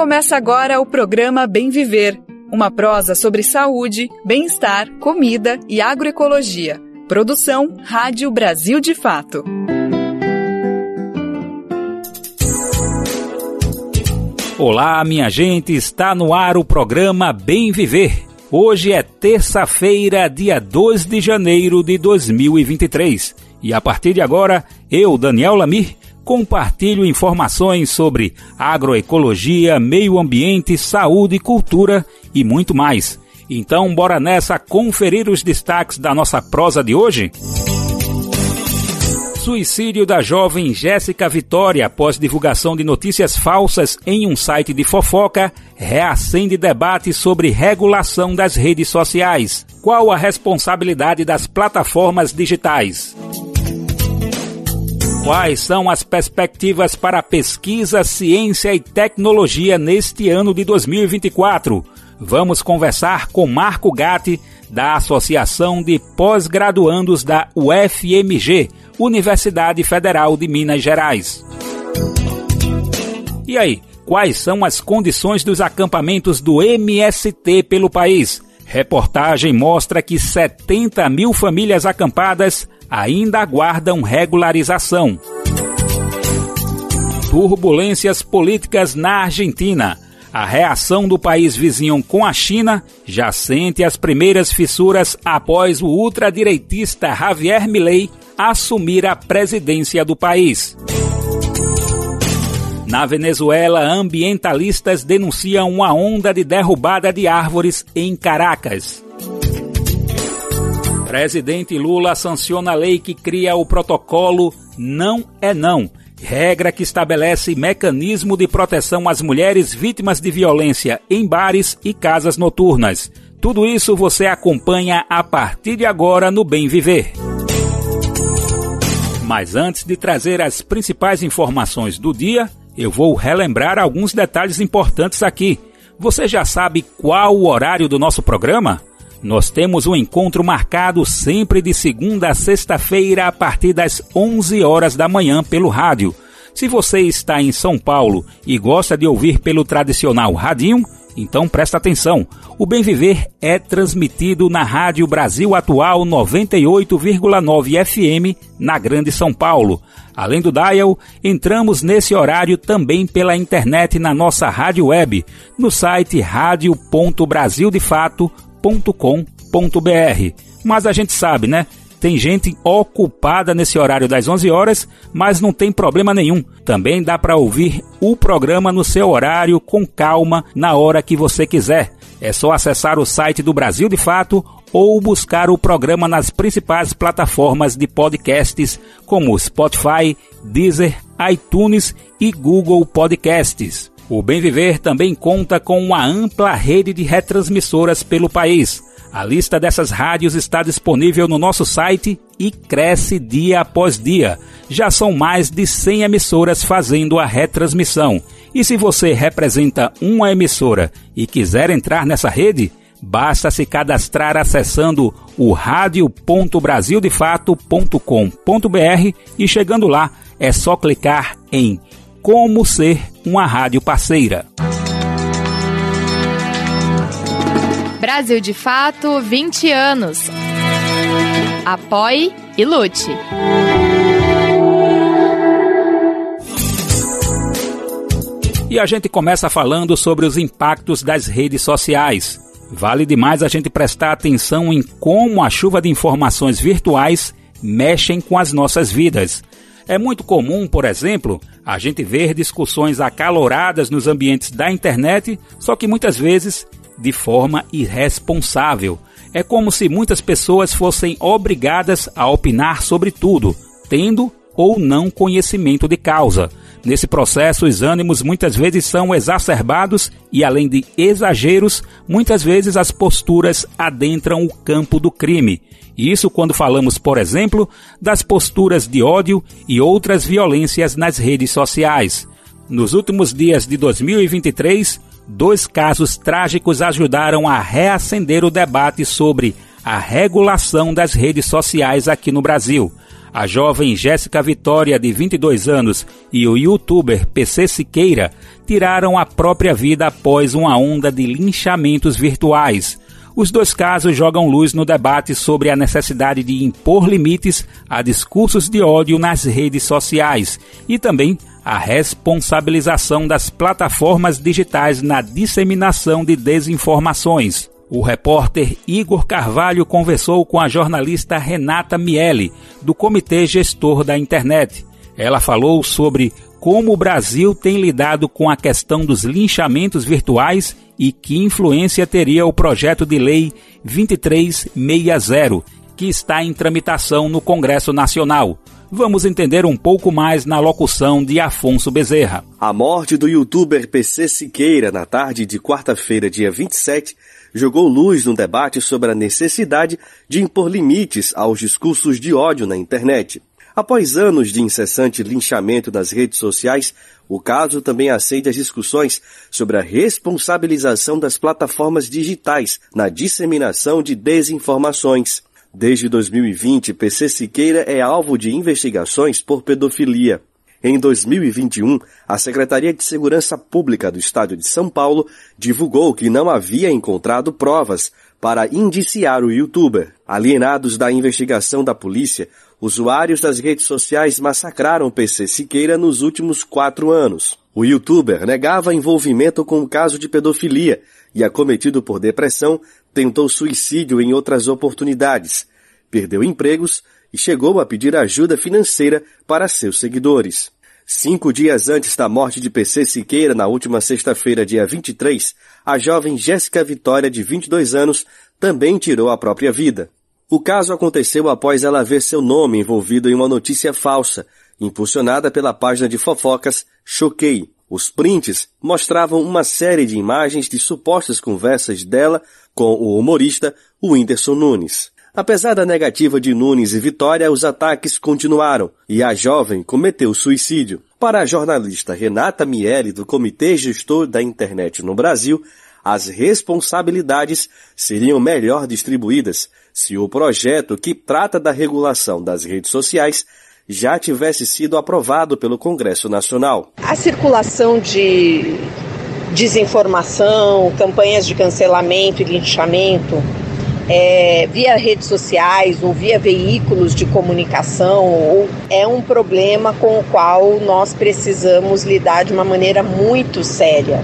Começa agora o programa Bem Viver, uma prosa sobre saúde, bem-estar, comida e agroecologia. Produção Rádio Brasil de Fato. Olá, minha gente, está no ar o programa Bem Viver. Hoje é terça-feira, dia 2 de janeiro de 2023. E a partir de agora, eu, Daniel Lamir, compartilho informações sobre agroecologia, meio ambiente, saúde, cultura e muito mais. Então, bora nessa conferir os destaques da nossa prosa de hoje? Suicídio da jovem Jéssica Vitória após divulgação de notícias falsas em um site de fofoca reacende debate sobre regulação das redes sociais. Qual a responsabilidade das plataformas digitais? Quais são as perspectivas para pesquisa, ciência e tecnologia neste ano de 2024? Vamos conversar com Marco Gatti, da Associação de Pós-Graduandos da UFMG, Universidade Federal de Minas Gerais. E aí, quais são as condições dos acampamentos do MST pelo país? Reportagem mostra que 70 mil famílias acampadas ainda aguardam regularização. Turbulências políticas na Argentina. A reação do país vizinho com a China já sente as primeiras fissuras após o ultradireitista Javier Milei assumir a presidência do país. Na Venezuela, ambientalistas denunciam uma onda de derrubada de árvores em Caracas. Presidente Lula sanciona a lei que cria o protocolo Não é Não, regra que estabelece mecanismo de proteção às mulheres vítimas de violência em bares e casas noturnas. Tudo isso você acompanha a partir de agora no Bem Viver. Mas antes de trazer as principais informações do dia, eu vou relembrar alguns detalhes importantes aqui. Você já sabe qual o horário do nosso programa? Nós temos um encontro marcado sempre de segunda a sexta-feira a partir das 11 horas da manhã pelo rádio. Se você está em São Paulo e gosta de ouvir pelo tradicional radinho, então presta atenção. O Bem Viver é transmitido na Rádio Brasil Atual 98,9 FM na Grande São Paulo. Além do dial, entramos nesse horário também pela internet na nossa rádio web, no site radio.brasildefato.com www.radiocultura.com.br. Mas a gente sabe, né? Tem gente ocupada nesse horário das 11 horas, mas não tem problema nenhum. Também dá para ouvir o programa no seu horário com calma na hora que você quiser. É só acessar o site do Brasil de Fato ou buscar o programa nas principais plataformas de podcasts como Spotify, Deezer, iTunes e Google Podcasts. O Bem Viver também conta com uma ampla rede de retransmissoras pelo país. A lista dessas rádios está disponível no nosso site e cresce dia após dia. Já são mais de 100 emissoras fazendo a retransmissão. E se você representa uma emissora e quiser entrar nessa rede, basta se cadastrar acessando o radio.brasildefato.com.br e chegando lá é só clicar em Como ser uma rádio parceira. Brasil de Fato 20 anos. Apoie e lute. E a gente começa falando sobre os impactos das redes sociais. Vale demais a gente prestar atenção em como a chuva de informações virtuais mexem com as nossas vidas. É muito comum, por exemplo, a gente ver discussões acaloradas nos ambientes da internet, só que muitas vezes de forma irresponsável. É como se muitas pessoas fossem obrigadas a opinar sobre tudo, tendo ou não conhecimento de causa. Nesse processo, os ânimos muitas vezes são exacerbados e, além de exageros, muitas vezes as posturas adentram o campo do crime. Isso quando falamos, por exemplo, das posturas de ódio e outras violências nas redes sociais. Nos últimos dias de 2023, dois casos trágicos ajudaram a reacender o debate sobre a regulação das redes sociais aqui no Brasil. A jovem Jéssica Vitória, de 22 anos, e o youtuber PC Siqueira tiraram a própria vida após uma onda de linchamentos virtuais. Os dois casos jogam luz no debate sobre a necessidade de impor limites a discursos de ódio nas redes sociais e também a responsabilização das plataformas digitais na disseminação de desinformações. O repórter Igor Carvalho conversou com a jornalista Renata Miele, do Comitê Gestor da Internet. Ela falou sobre como o Brasil tem lidado com a questão dos linchamentos virtuais e que influência teria o projeto de lei 2360, que está em tramitação no Congresso Nacional. Vamos entender um pouco mais na locução de Afonso Bezerra. A morte do youtuber PC Siqueira na tarde de quarta-feira, dia 27, jogou luz no debate sobre a necessidade de impor limites aos discursos de ódio na internet. Após anos de incessante linchamento nas redes sociais, o caso também acende as discussões sobre a responsabilização das plataformas digitais na disseminação de desinformações. Desde 2020, PC Siqueira é alvo de investigações por pedofilia. Em 2021, a Secretaria de Segurança Pública do Estado de São Paulo divulgou que não havia encontrado provas para indiciar o youtuber. Alienados da investigação da polícia, usuários das redes sociais massacraram PC Siqueira nos últimos quatro anos. O youtuber negava envolvimento com o caso de pedofilia e, acometido por depressão, tentou suicídio em outras oportunidades, perdeu empregos e chegou a pedir ajuda financeira para seus seguidores. Cinco dias antes da morte de PC Siqueira, na última sexta-feira, dia 23, a jovem Jéssica Vitória, de 22 anos, também tirou a própria vida. O caso aconteceu após ela ver seu nome envolvido em uma notícia falsa, impulsionada pela página de fofocas Choquei. Os prints mostravam uma série de imagens de supostas conversas dela com o humorista Whindersson Nunes. Apesar da negativa de Nunes e Vitória, os ataques continuaram e a jovem cometeu suicídio. Para a jornalista Renata Miele, do Comitê Gestor da Internet no Brasil, as responsabilidades seriam melhor distribuídas se o projeto que trata da regulação das redes sociais já tivesse sido aprovado pelo Congresso Nacional. A circulação de desinformação, campanhas de cancelamento e linchamento é, via redes sociais ou via veículos de comunicação ou, é um problema com o qual nós precisamos lidar de uma maneira muito séria,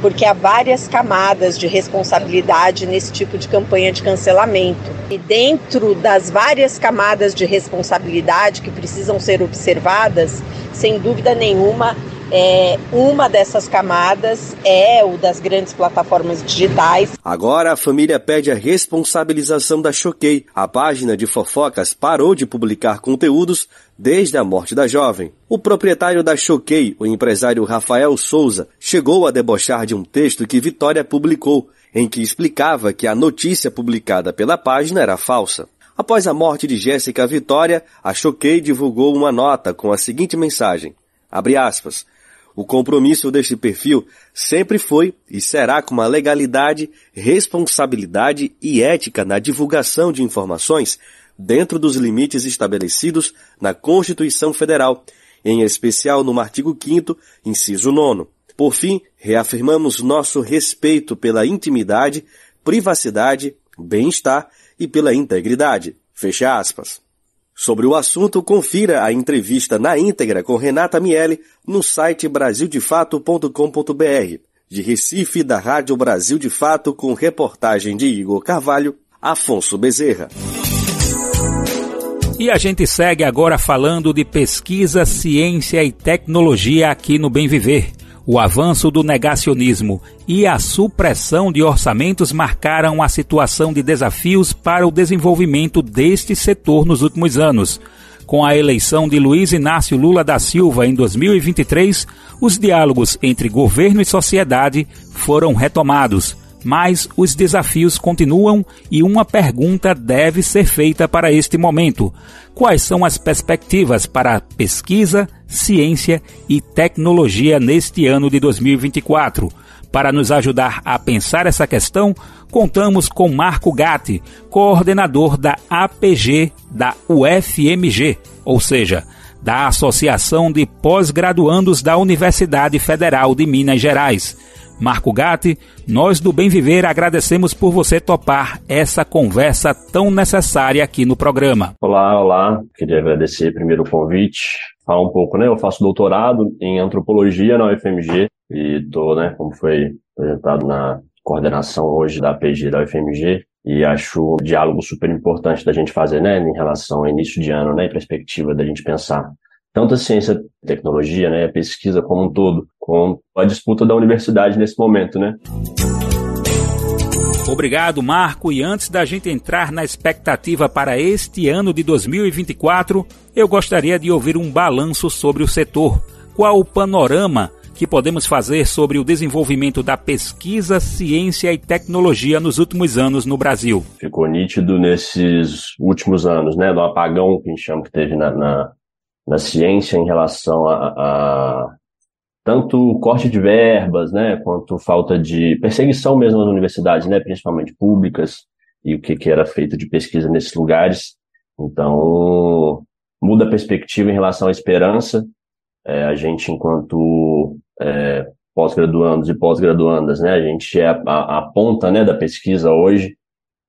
porque há várias camadas de responsabilidade nesse tipo de campanha de cancelamento. E dentro das várias camadas de responsabilidade que precisam ser observadas, sem dúvida nenhuma, é, uma dessas camadas é o das grandes plataformas digitais. Agora a família pede a responsabilização da Choquei. A página de fofocas parou de publicar conteúdos desde a morte da jovem. O proprietário da Choquei, o empresário Rafael Souza, chegou a debochar de um texto que Vitória publicou, em que explicava que a notícia publicada pela página era falsa. Após a morte de Jéssica Vitória, a Choquei divulgou uma nota com a seguinte mensagem: Abre aspas. O compromisso deste perfil sempre foi e será com a legalidade, responsabilidade e ética na divulgação de informações dentro dos limites estabelecidos na Constituição Federal, em especial no artigo 5 inciso 9. Por fim, reafirmamos nosso respeito pela intimidade, privacidade, bem-estar e pela integridade. Fecha aspas. Sobre o assunto, confira a entrevista na íntegra com Renata Miele no site brasildefato.com.br. De Recife, da Rádio Brasil de Fato, com reportagem de Igor Carvalho, Afonso Bezerra. E a gente segue agora falando de pesquisa, ciência e tecnologia aqui no Bem Viver. O avanço do negacionismo e a supressão de orçamentos marcaram a situação de desafios para o desenvolvimento deste setor nos últimos anos. Com a eleição de Luiz Inácio Lula da Silva em 2023, os diálogos entre governo e sociedade foram retomados. Mas os desafios continuam e uma pergunta deve ser feita para este momento: quais são as perspectivas para pesquisa, ciência e tecnologia neste ano de 2024? Para nos ajudar a pensar essa questão, contamos com Marco Gatti, coordenador da APG da UFMG. ou seja, da Associação de Pós-Graduandos da Universidade Federal de Minas Gerais. Marco Gatti, nós do Bem Viver agradecemos por você topar essa conversa tão necessária aqui no programa. Olá, olá. Queria agradecer primeiro o convite. Falar um pouco, né? Eu faço doutorado em antropologia na UFMG e estou, né, como foi apresentado na coordenação hoje da PG da UFMG, e acho o diálogo super importante da gente fazer, né, em relação ao início de ano, né, em perspectiva da gente pensar tanto a ciência e tecnologia, né, a pesquisa como um todo, com a disputa da universidade nesse momento, né. Obrigado, Marco. E antes da gente entrar na expectativa para este ano de 2024, eu gostaria de ouvir um balanço sobre o setor. Qual o panorama que podemos fazer sobre o desenvolvimento da pesquisa, ciência e tecnologia nos últimos anos no Brasil? Ficou nítido nesses últimos anos, né, do apagão que a gente chama que teve na, na, na ciência em relação a, a tanto corte de verbas, né, quanto falta de perseguição mesmo nas universidades, né, principalmente públicas, e o que, que era feito de pesquisa nesses lugares. Então, muda a perspectiva em relação à esperança. É, a gente, enquanto é, pós-graduandos e pós-graduandas, né? A gente é a, a, a, ponta, né, da pesquisa hoje,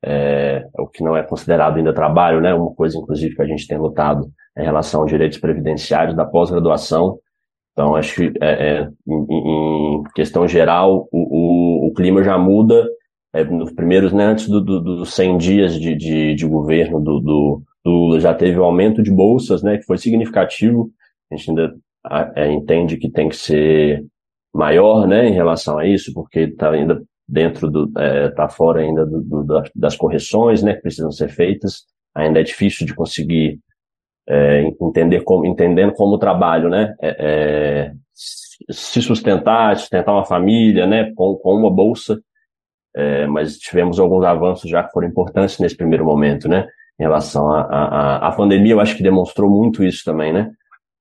é, o que não é considerado ainda trabalho, né? Uma coisa, inclusive, que a gente tem lutado em relação aos direitos previdenciários da pós-graduação. Então, acho que é, é em, em, questão geral, o, o, o clima já muda. É, nos primeiros, né, antes dos do, do 100 dias de, de, de governo do, do, do já teve um aumento de bolsas, né, que foi significativo. A gente ainda é, entende que tem que ser maior, né, em relação a isso, porque está ainda dentro do, está é, tá fora ainda do, do, das correções, né, que precisam ser feitas. Ainda é difícil de conseguir é, entender como, entendendo como o trabalho, né, é, é se sustentar, sustentar uma família, né, com, com uma bolsa. É, mas tivemos alguns avanços já que foram importantes nesse primeiro momento, né, em relação à a, a, a, pandemia. Eu acho que demonstrou muito isso também, né.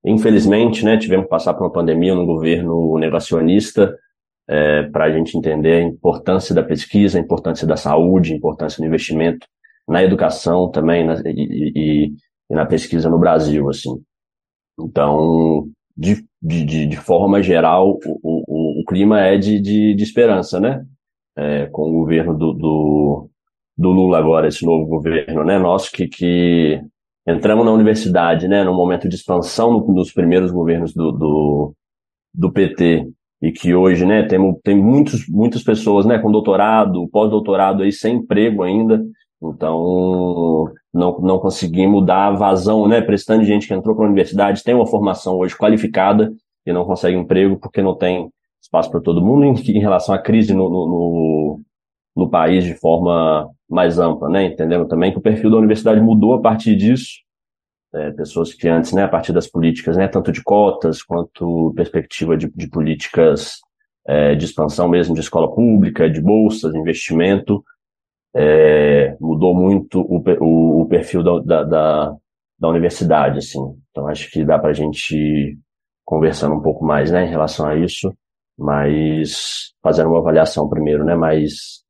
Infelizmente, né, tivemos que passar por uma pandemia no governo negacionista é, para a gente entender a importância da pesquisa, a importância da saúde, a importância do investimento na educação também na, e, e, e, na pesquisa no Brasil, assim. Então, de, de, de forma geral, o, o, o clima é de, de, de esperança, né? É, com o governo do, do, do Lula agora, esse novo governo, né? Nosso que, que entramos na universidade, né, num momento de expansão nos primeiros governos do, do, do PT e que hoje, né, tem, tem muitos, muitas pessoas, né, com doutorado, pós-doutorado aí sem emprego ainda, então não, não conseguimos dar vazão, né, prestando gente que entrou para a universidade, tem uma formação hoje qualificada e não consegue emprego porque não tem espaço para todo mundo em, em relação à crise no, no, no, no país de forma mais ampla, né? Entendendo também que o perfil da universidade mudou a partir disso. É, pessoas que antes, né, a partir das políticas, né, tanto de cotas quanto perspectiva de, de políticas é, de expansão mesmo de escola pública, de bolsas, investimento, é, mudou muito o, o, o perfil da, da, da, da, universidade, assim. Então acho que dá para a gente conversando um pouco mais, né, em relação a isso, mas fazendo uma avaliação primeiro, né, mais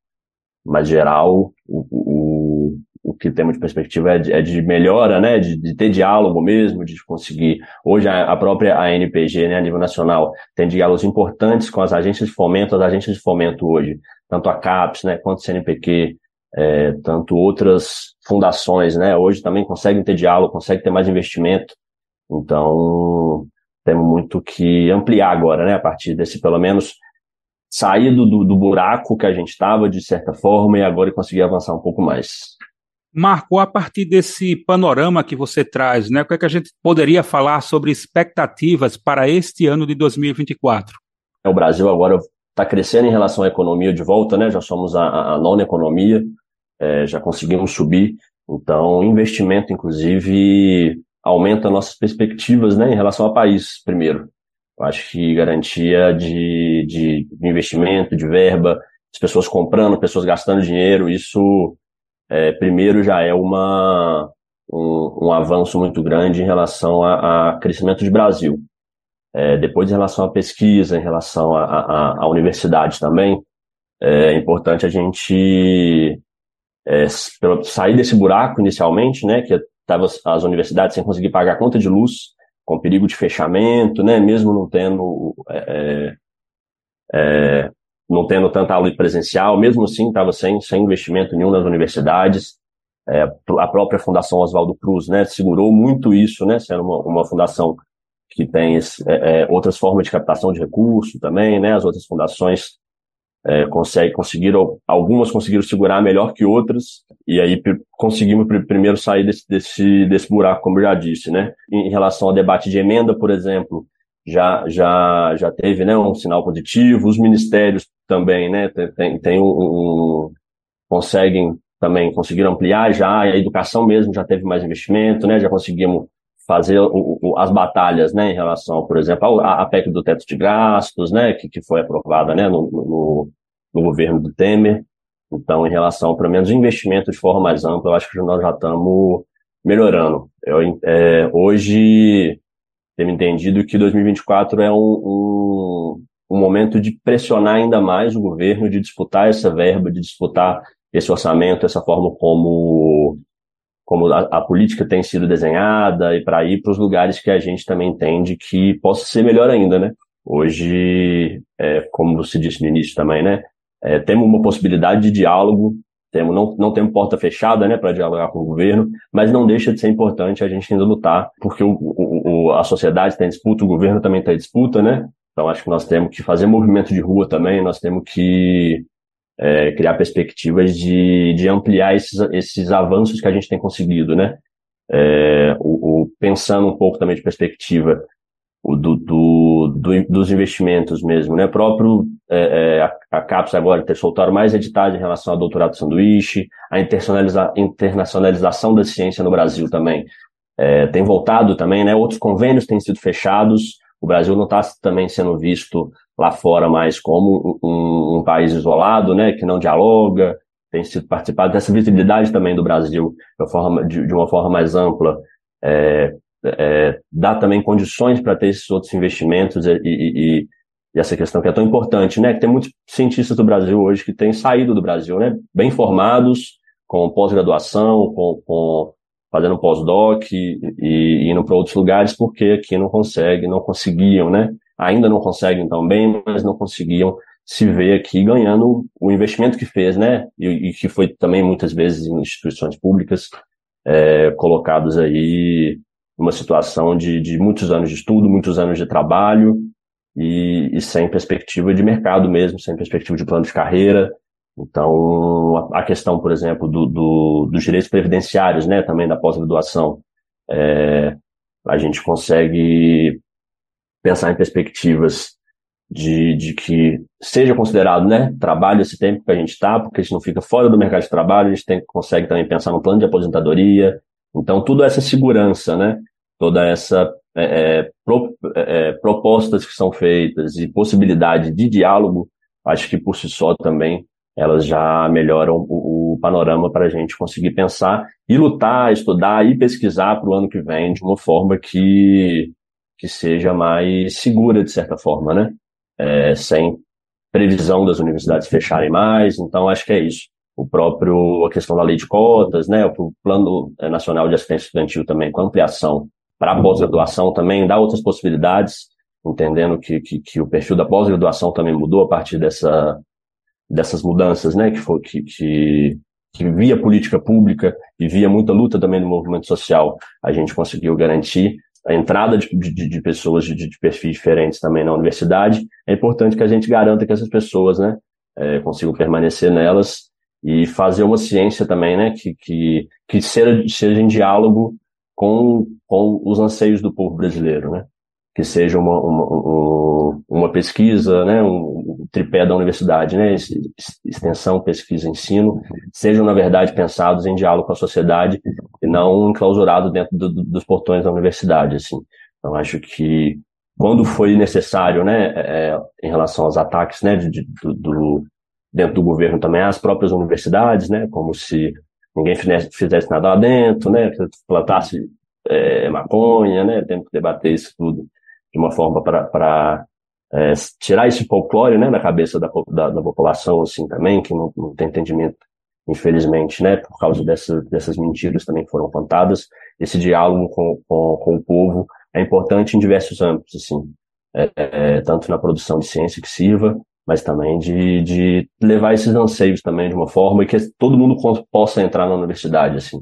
mais geral, o, o, o que temos de perspectiva é de, é de melhora, né, de, de, ter diálogo mesmo, de conseguir. Hoje a, a própria ANPG, né, a nível nacional, tem diálogos importantes com as agências de fomento, as agências de fomento hoje, tanto a CAPES, né, quanto o CNPq, é, tanto outras fundações, né, hoje também conseguem ter diálogo, conseguem ter mais investimento. Então, temos muito que ampliar agora, né, a partir desse, pelo menos, sair do, do buraco que a gente estava, de certa forma, e agora conseguir avançar um pouco mais. Marco, a partir desse panorama que você traz, né, o que, é que a gente poderia falar sobre expectativas para este ano de 2024? É, o Brasil agora está crescendo em relação à economia de volta, né? Já somos a, a nona economia, é, já conseguimos subir. Então, investimento, inclusive, aumenta nossas perspectivas, né, em relação ao país, primeiro. Eu acho que garantia de, de investimento, de verba, as pessoas comprando, pessoas gastando dinheiro, isso é, primeiro já é uma, um, um, avanço muito grande em relação a, crescimento de Brasil. É, depois, em relação à pesquisa, em relação à universidade também, é importante a gente é, sair desse buraco inicialmente, né, que tava as universidades sem conseguir pagar a conta de luz, com perigo de fechamento, né? Mesmo não tendo é, é, não tendo tanta aula presencial, mesmo assim estava sem, sem investimento nenhum nas universidades. É, a própria Fundação Oswaldo Cruz, né, segurou muito isso, né, sendo uma, uma fundação que tem esse, é, é outras formas de captação de recursos também, né, as outras fundações é, conseguiram, algumas conseguiram segurar melhor que outras, e aí conseguimos primeiro sair desse, desse, desse buraco, como eu já disse, né? Em relação ao debate de emenda, por exemplo, já, já, já teve né, um sinal positivo, os ministérios também, né, tem, tem um, um conseguem também conseguiram ampliar já, a educação mesmo já teve mais investimento, né, já conseguimos fazer o, o, as batalhas, né, em relação, por exemplo, à, PEC do teto de gastos, né, que, que foi aprovada, né, no, no, no governo do Temer. Então, em relação, pelo menos, investimento de forma mais ampla, eu acho que nós já estamos melhorando. Eu, é, hoje, temos entendido que 2024 é um, um, um momento de pressionar ainda mais o governo, de disputar essa verba, de disputar esse orçamento, essa forma como como a, a, política tem sido desenhada e para ir para os lugares que a gente também entende que possa ser melhor ainda, né? Hoje, é, como você disse no início também, né? É, temos uma possibilidade de diálogo, temos, não, não temos porta fechada, né, para dialogar com o governo, mas não deixa de ser importante a gente ainda lutar, porque o, o, a sociedade está em disputa, o governo também está em disputa, né? Então acho que nós temos que fazer movimento de rua também, nós temos que é, criar perspectivas de, de ampliar esses, esses avanços que a gente tem conseguido, né? É, o, o, pensando um pouco também de perspectiva do, do, do, dos investimentos mesmo, né? Próprio é, é a, a agora ter soltado mais editais em relação ao doutorado sanduíche, a internacionaliza, internacionalização da ciência no Brasil também é, tem voltado também, né? Outros convênios têm sido fechados, o Brasil não está também sendo visto lá fora mais como um, um, país isolado, né, que não dialoga, tem sido participado dessa visibilidade também do Brasil de, forma, de, de uma forma mais ampla, é, é, dá também condições para ter esses outros investimentos e, e, e, essa questão que é tão importante, né, que tem muitos cientistas do Brasil hoje que têm saído do Brasil, né, bem formados, com pós-graduação, com, com fazendo pós-doc e, e, indo para outros lugares porque aqui não consegue, não conseguiam, né? Ainda não conseguem tão bem, mas não conseguiam se ver aqui ganhando o investimento que fez, né? E, e que foi também muitas vezes em instituições públicas é, colocados aí numa situação de, de muitos anos de estudo, muitos anos de trabalho e, e sem perspectiva de mercado mesmo, sem perspectiva de plano de carreira, então, a questão, por exemplo, do, do, dos direitos previdenciários, né, também da pós-graduação, é, a gente consegue pensar em perspectivas de, de que seja considerado, né, trabalho esse tempo que a gente está, porque a gente não fica fora do mercado de trabalho, a gente tem, consegue também pensar no plano de aposentadoria. Então, toda essa segurança, né, toda essa é, é pro, é, é, propostas que são feitas e possibilidade de diálogo, acho que por si só também elas já melhoram o, o panorama para a gente conseguir pensar e lutar, estudar e pesquisar para o ano que vem de uma forma que, que seja mais segura, de certa forma, né? É, sem previsão das universidades fecharem mais. Então, acho que é isso. O próprio, a questão da lei de cotas, né? O Plano Nacional de Assistência Estudantil também, com ampliação para a pós-graduação também, dá outras possibilidades, entendendo que, que, que o perfil da pós-graduação também mudou a partir dessa, dessas mudanças, né, que, foi, que, que, que via política pública e via muita luta também no movimento social, a gente conseguiu garantir a entrada de, de, de pessoas de, de, perfis diferentes também na universidade. É importante que a gente garanta que essas pessoas, né, é, consigam permanecer nelas e fazer uma ciência também, né, que, que, que seja, seja em diálogo com, com os anseios do povo brasileiro, né que seja uma, uma, uma pesquisa, né, um tripé da universidade, né, extensão, pesquisa, ensino, sejam, na verdade, pensados em diálogo com a sociedade e não enclausurados dentro do, dos portões da universidade, assim. Então, acho que quando foi necessário, né, é, é em relação aos ataques, né, de, de, do, dentro do governo também, as próprias universidades, né, como se ninguém fizesse, nada lá dentro, né, plantasse é, maconha, né, temos que debater isso tudo de uma forma para é, tirar esse folclore né, da cabeça da, da, da, população assim também, que não, não tem entendimento infelizmente, né, por causa dessa, dessas mentiras também que foram contadas. Esse diálogo com, com, com o povo é importante em diversos âmbitos, assim, é, é, tanto na produção de ciência que sirva, mas também de, de levar esses anseios também de uma forma que todo mundo possa entrar na universidade, assim.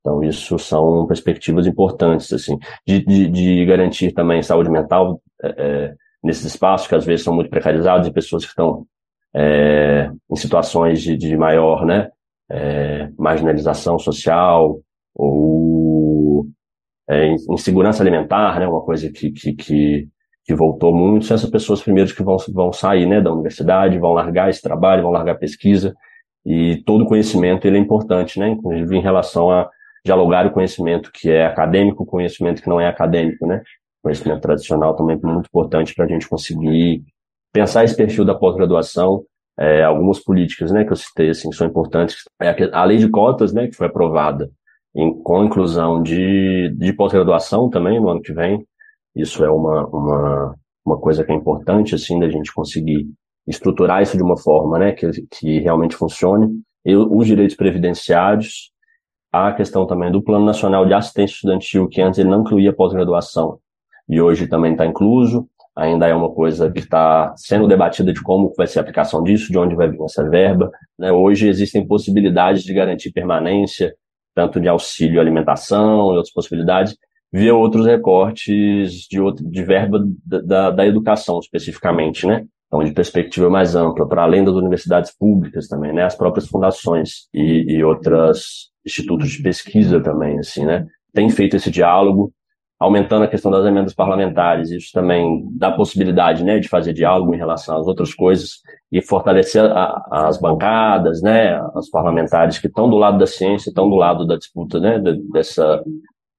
Então, isso são perspectivas importantes, assim, de, de, de garantir também saúde mental é, nesses espaços que às vezes são muito precarizados e pessoas que estão é, em situações de, de maior, né, é, marginalização social ou insegurança alimentar, né, uma coisa que, que, que que voltou muito, são essas pessoas primeiros que vão, vão sair né, da universidade, vão largar esse trabalho, vão largar a pesquisa, e todo conhecimento ele é importante, né, inclusive em relação a dialogar o conhecimento que é acadêmico, o conhecimento que não é acadêmico, né, conhecimento tradicional também é muito importante para a gente conseguir pensar esse perfil da pós-graduação, é, algumas políticas, né, que eu citei, assim, são importantes, é a lei de cotas, né, que foi aprovada em, com inclusão de, de pós-graduação também no ano que vem, isso é uma, uma, uma coisa que é importante, assim, da gente conseguir estruturar isso de uma forma, né, que, que realmente funcione. E os direitos previdenciários, a questão também do Plano Nacional de Assistência Estudantil, que antes ele não incluía pós-graduação, e hoje também está incluso, ainda é uma coisa que está sendo debatida de como vai ser a aplicação disso, de onde vai vir essa verba. Né? Hoje existem possibilidades de garantir permanência, tanto de auxílio alimentação e outras possibilidades, via outros recortes de, outro, de verba da, da, da educação especificamente, né? Então, de perspectiva mais ampla, para além das universidades públicas também, né? As próprias fundações e, e outros institutos de pesquisa também, assim, né? Tem feito esse diálogo, aumentando a questão das emendas parlamentares, isso também dá possibilidade, né, de fazer diálogo em relação às outras coisas e fortalecer a, as bancadas, né, os parlamentares que estão do lado da ciência, estão do lado da disputa, né, dessa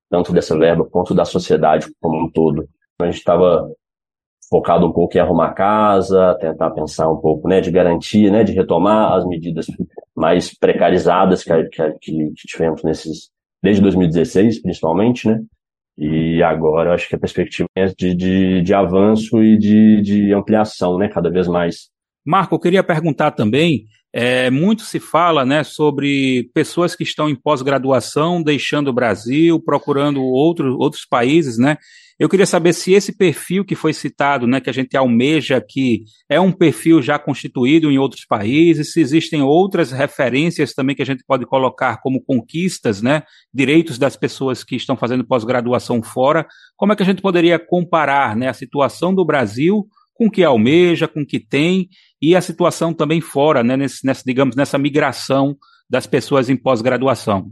tanto dessa verba quanto da sociedade como um todo. A gente estava focado um pouco em arrumar casa, tentar pensar um pouco, né, de garantia, né, de retomar as medidas mais precarizadas que, que, que tivemos nesses, desde 2016, principalmente, né, e agora acho que a perspectiva é de, de, de avanço e de, de ampliação, né, cada vez mais. Marco, eu queria perguntar também é, muito se fala né, sobre pessoas que estão em pós-graduação, deixando o Brasil, procurando outro, outros países, né? Eu queria saber se esse perfil que foi citado, né, que a gente almeja aqui, é um perfil já constituído em outros países, se existem outras referências também que a gente pode colocar como conquistas, né, direitos das pessoas que estão fazendo pós-graduação fora. Como é que a gente poderia comparar, né, a situação do Brasil com o que almeja, com o que tem e a situação também fora, né, nesse, nessa, digamos, nessa migração das pessoas em pós-graduação.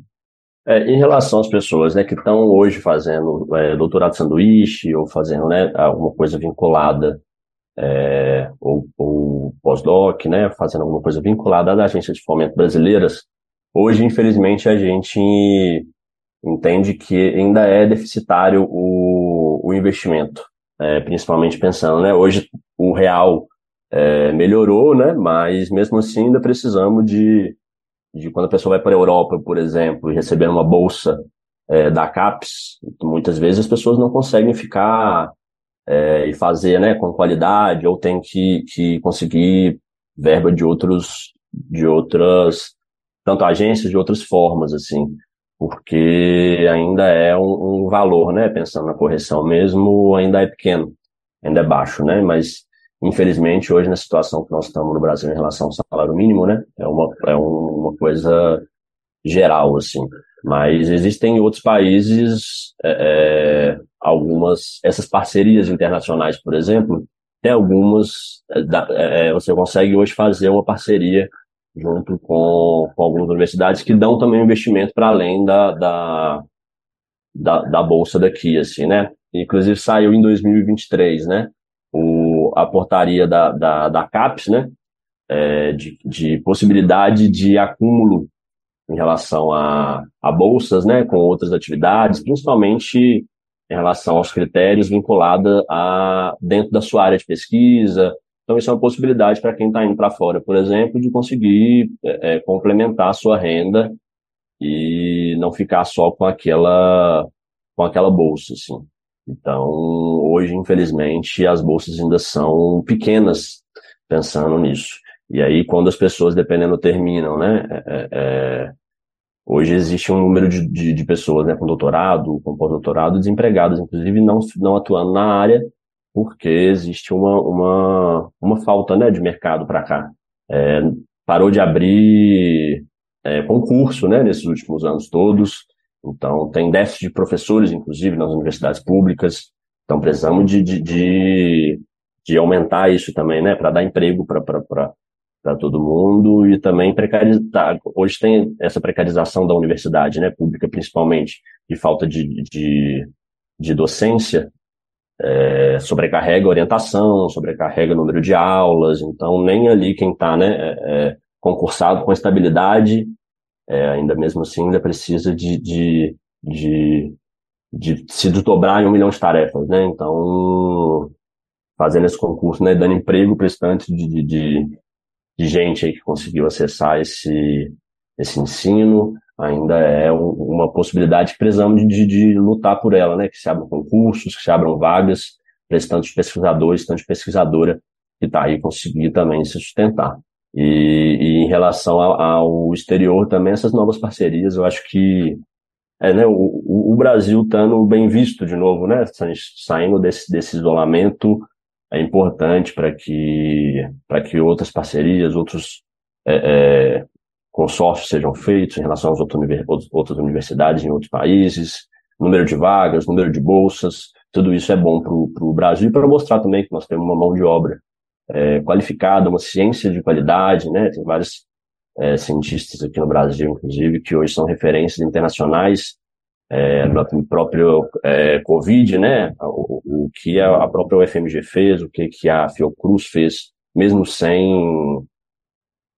É, em relação às pessoas né, que estão hoje fazendo é, doutorado sanduíche ou fazendo né, alguma coisa vinculada é, ou, ou pós-doc, né, fazendo alguma coisa vinculada às agências de fomento brasileiras, hoje, infelizmente, a gente entende que ainda é deficitário o, o investimento, é, principalmente pensando, né, hoje o real é, melhorou, né? Mas mesmo assim ainda precisamos de, de quando a pessoa vai para a Europa, por exemplo, e receber uma bolsa é, da CAPES, muitas vezes as pessoas não conseguem ficar é, e fazer, né, com qualidade, ou tem que, que conseguir verba de outros, de outras, tanto agências, de outras formas, assim, porque ainda é um, um valor, né, pensando na correção mesmo, ainda é pequeno, ainda é baixo, né, mas Infelizmente, hoje, na situação que nós estamos no Brasil em relação ao salário mínimo, né, é uma, é uma coisa geral, assim. Mas existem em outros países é, é algumas, essas parcerias internacionais, por exemplo, tem algumas, é, é, você consegue hoje fazer uma parceria junto com, com algumas universidades que dão também investimento para além da, da, da, da bolsa daqui, assim, né? Inclusive saiu em 2023, né? A portaria da, da, da CAPES, né, é, de, de possibilidade de acúmulo em relação a, a bolsas, né, com outras atividades, principalmente em relação aos critérios vinculados a dentro da sua área de pesquisa. Então, isso é uma possibilidade para quem está indo para fora, por exemplo, de conseguir é, é, complementar a sua renda e não ficar só com aquela com aquela bolsa, assim. Então, hoje, infelizmente, as bolsas ainda são pequenas pensando nisso. E aí, quando as pessoas, dependendo, terminam, né? É, é, é hoje existe um número de, de, de pessoas né, com doutorado, com pós-doutorado, desempregadas, inclusive não, não atuando na área, porque existe uma, uma, uma falta né, de mercado para cá. É, parou de abrir é, concurso né, nesses últimos anos todos, então tem déficit de professores, inclusive, nas universidades públicas, então precisamos de, de, de, de aumentar isso também, né, para dar emprego para todo mundo e também precarizar. Hoje tem essa precarização da universidade, né, pública principalmente, de falta de, de, de docência, é, sobrecarrega a orientação, sobrecarrega o número de aulas, então nem ali quem está né, é, é, concursado com estabilidade, é, ainda mesmo assim, ainda precisa de, de, de, de se desdobrar em um milhão de tarefas, né? Então, fazendo esse concurso, né, dando emprego para esse tanto de, de, de gente aí que conseguiu acessar esse, esse ensino, ainda é uma possibilidade que precisamos de, de, lutar por ela, né? Que se abram concursos, que se abram vagas para esse tanto de pesquisadores, tanto de pesquisadora que está aí conseguir também se sustentar. E, e em relação ao, ao, exterior também, essas novas parcerias, eu acho que é, né, o, o Brasil estando bem visto de novo, né? Saindo desse, desse isolamento, é importante para que, para que outras parcerias, outros é, é, consórcios sejam feitos em relação às outras universidades em outros países, número de vagas, número de bolsas, tudo isso é bom para o Brasil e para mostrar também que nós temos uma mão de obra é, qualificada, uma ciência de qualidade, né? Tem vários é, cientistas aqui no Brasil, inclusive, que hoje são referências internacionais é, no próprio é, Covid, né? O, o, que a própria UFMG fez, o que, que a Fiocruz fez, mesmo sem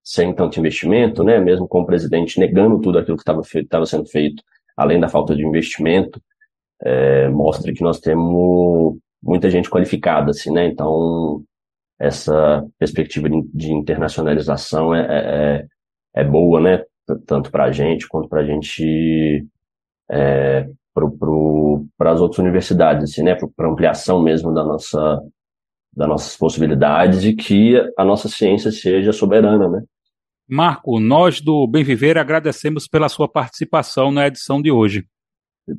sem tanto investimento, né? Mesmo com o presidente negando tudo aquilo que estava sendo feito, além da falta de investimento, é, mostra que nós temos muita gente qualificada, assim, né? Então, essa perspectiva de internacionalização é, é, é boa, né? Tanto para a gente quanto para a gente é, para as outras universidades, assim, né? Para ampliação mesmo da nossa das nossas possibilidades e que a nossa ciência seja soberana, né? Marco, nós do Bem Viver agradecemos pela sua participação na edição de hoje.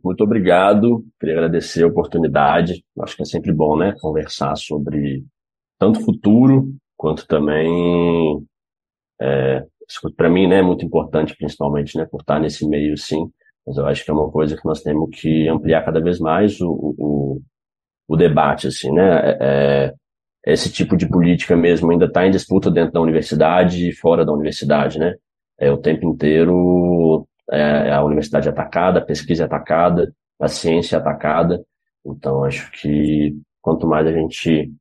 Muito obrigado, queria agradecer a oportunidade. Acho que é sempre bom, né, conversar sobre tanto futuro quanto também é, para mim, né, é muito importante, principalmente, né, por estar nesse meio, sim. Mas eu acho que é uma coisa que nós temos que ampliar cada vez mais o, o, o debate, assim, né? É, é esse tipo de política mesmo ainda está em disputa dentro da universidade e fora da universidade, né? É o tempo inteiro é, a universidade atacada, a pesquisa é atacada, a ciência é atacada. Então acho que quanto mais a gente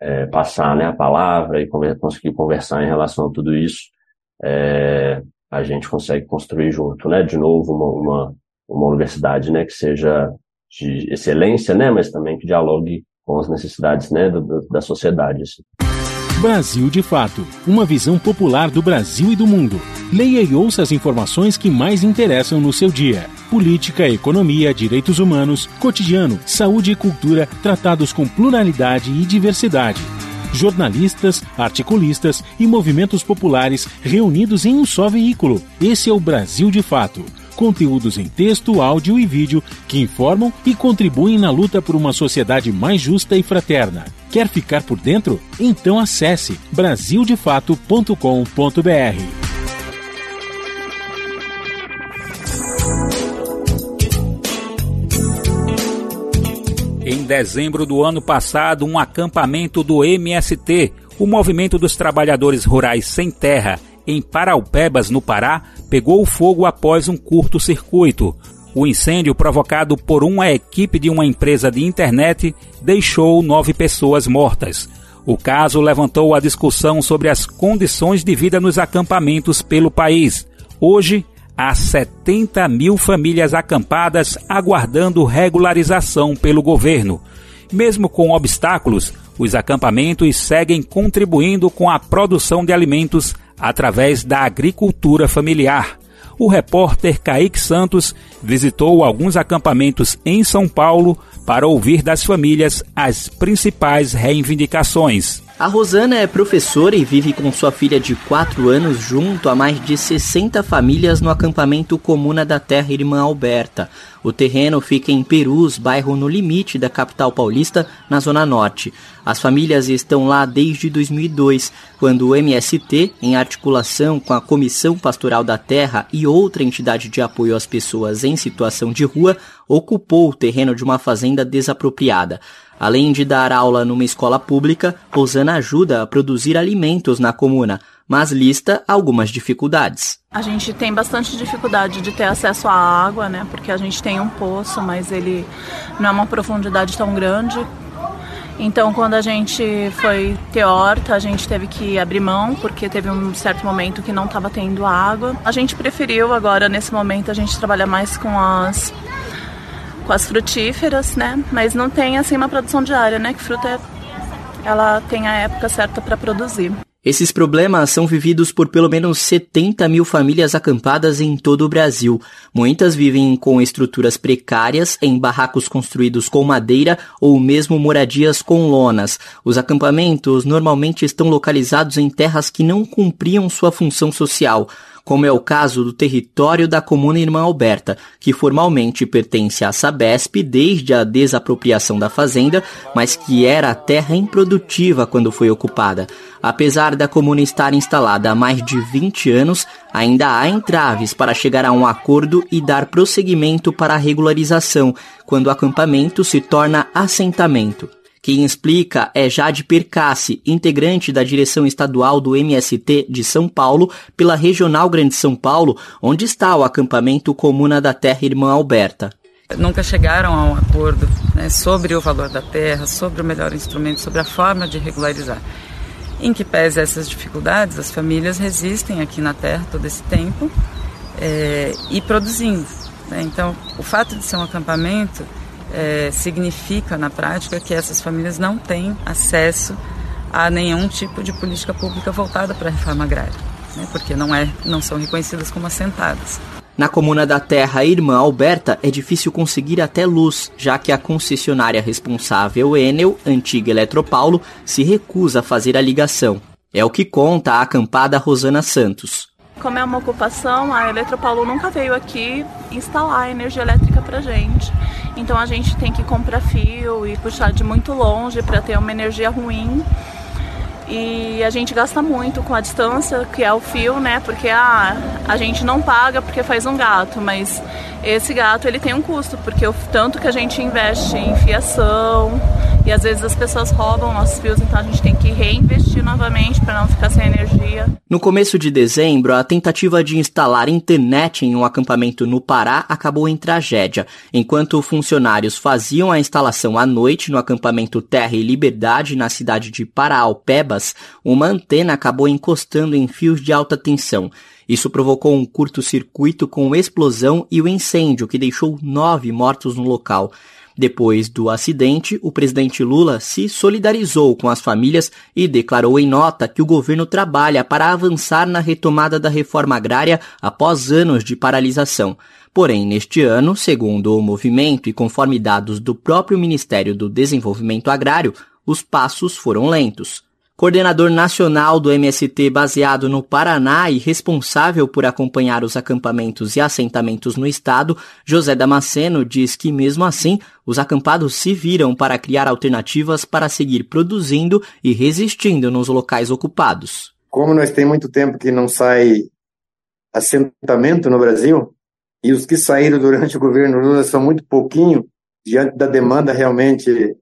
é, passar né, a palavra e conseguir conversar em relação a tudo isso, é, a gente consegue construir junto, né? De novo uma, uma, uma universidade, né, que seja de excelência, né, mas também que dialogue com as necessidades né, do, da sociedade. Assim. Brasil de Fato uma visão popular do Brasil e do mundo. Leia e ouça as informações que mais interessam no seu dia: política, economia, direitos humanos, cotidiano, saúde e cultura tratados com pluralidade e diversidade. Jornalistas, articulistas e movimentos populares reunidos em um só veículo. Esse é o Brasil de Fato conteúdos em texto, áudio e vídeo que informam e contribuem na luta por uma sociedade mais justa e fraterna. Quer ficar por dentro? Então acesse brasildefato.com.br. Em dezembro do ano passado, um acampamento do MST, o Movimento dos Trabalhadores Rurais Sem Terra, em Paraupebas, no Pará, pegou fogo após um curto-circuito. O incêndio, provocado por uma equipe de uma empresa de internet, deixou nove pessoas mortas. O caso levantou a discussão sobre as condições de vida nos acampamentos pelo país. Hoje, há 70 mil famílias acampadas aguardando regularização pelo governo. Mesmo com obstáculos, os acampamentos seguem contribuindo com a produção de alimentos através da agricultura familiar. O repórter Kaique Santos visitou alguns acampamentos em São Paulo para ouvir das famílias as principais reivindicações. A Rosana é professora e vive com sua filha de 4 anos junto a mais de 60 famílias no acampamento Comuna da Terra Irmã Alberta. O terreno fica em Perus, bairro no limite da capital paulista, na Zona Norte. As famílias estão lá desde 2002, quando o MST, em articulação com a Comissão Pastoral da Terra e outra entidade de apoio às pessoas em situação de rua, ocupou o terreno de uma fazenda desapropriada. Além de dar aula numa escola pública, Rosana ajuda a produzir alimentos na comuna, mas lista algumas dificuldades. A gente tem bastante dificuldade de ter acesso à água, né? Porque a gente tem um poço, mas ele não é uma profundidade tão grande. Então, quando a gente foi ter horta, a gente teve que abrir mão, porque teve um certo momento que não estava tendo água. A gente preferiu agora, nesse momento, a gente trabalhar mais com as com as frutíferas, né? Mas não tem assim uma produção diária, né? Que fruta ela tem a época certa para produzir. Esses problemas são vividos por pelo menos 70 mil famílias acampadas em todo o Brasil. Muitas vivem com estruturas precárias, em barracos construídos com madeira ou mesmo moradias com lonas. Os acampamentos normalmente estão localizados em terras que não cumpriam sua função social como é o caso do território da Comuna Irmã Alberta, que formalmente pertence à Sabesp desde a desapropriação da fazenda, mas que era terra improdutiva quando foi ocupada. Apesar da comuna estar instalada há mais de 20 anos, ainda há entraves para chegar a um acordo e dar prosseguimento para a regularização, quando o acampamento se torna assentamento. Quem explica é Jade Percassi, integrante da direção estadual do MST de São Paulo, pela Regional Grande São Paulo, onde está o acampamento Comuna da Terra Irmã Alberta. Nunca chegaram a um acordo né, sobre o valor da terra, sobre o melhor instrumento, sobre a forma de regularizar. Em que pese essas dificuldades, as famílias resistem aqui na terra todo esse tempo é, e produzindo. Né? Então, o fato de ser um acampamento é, significa na prática que essas famílias não têm acesso a nenhum tipo de política pública voltada para a reforma agrária, né, porque não, é, não são reconhecidas como assentadas. Na comuna da Terra Irmã Alberta é difícil conseguir até luz, já que a concessionária responsável, Enel, antiga Eletropaulo, se recusa a fazer a ligação. É o que conta a acampada Rosana Santos. Como é uma ocupação, a Eletropaulo nunca veio aqui instalar energia elétrica para gente. Então a gente tem que comprar fio e puxar de muito longe para ter uma energia ruim. E a gente gasta muito com a distância, que é o fio, né? Porque ah, a gente não paga porque faz um gato, mas esse gato ele tem um custo, porque o tanto que a gente investe em fiação, e às vezes as pessoas roubam nossos fios, então a gente tem que reinvestir novamente para não ficar sem energia. No começo de dezembro, a tentativa de instalar internet em um acampamento no Pará acabou em tragédia. Enquanto funcionários faziam a instalação à noite no acampamento Terra e Liberdade na cidade de Paraupebas, uma antena acabou encostando em fios de alta tensão. Isso provocou um curto-circuito com explosão e o incêndio que deixou nove mortos no local. Depois do acidente, o presidente Lula se solidarizou com as famílias e declarou em nota que o governo trabalha para avançar na retomada da reforma agrária após anos de paralisação. Porém, neste ano, segundo o movimento e conforme dados do próprio Ministério do Desenvolvimento Agrário, os passos foram lentos coordenador nacional do MST baseado no Paraná e responsável por acompanhar os acampamentos e assentamentos no estado, José Damasceno diz que, mesmo assim, os acampados se viram para criar alternativas para seguir produzindo e resistindo nos locais ocupados. Como nós temos muito tempo que não sai assentamento no Brasil, e os que saíram durante o governo Lula são muito pouquinho, diante da demanda realmente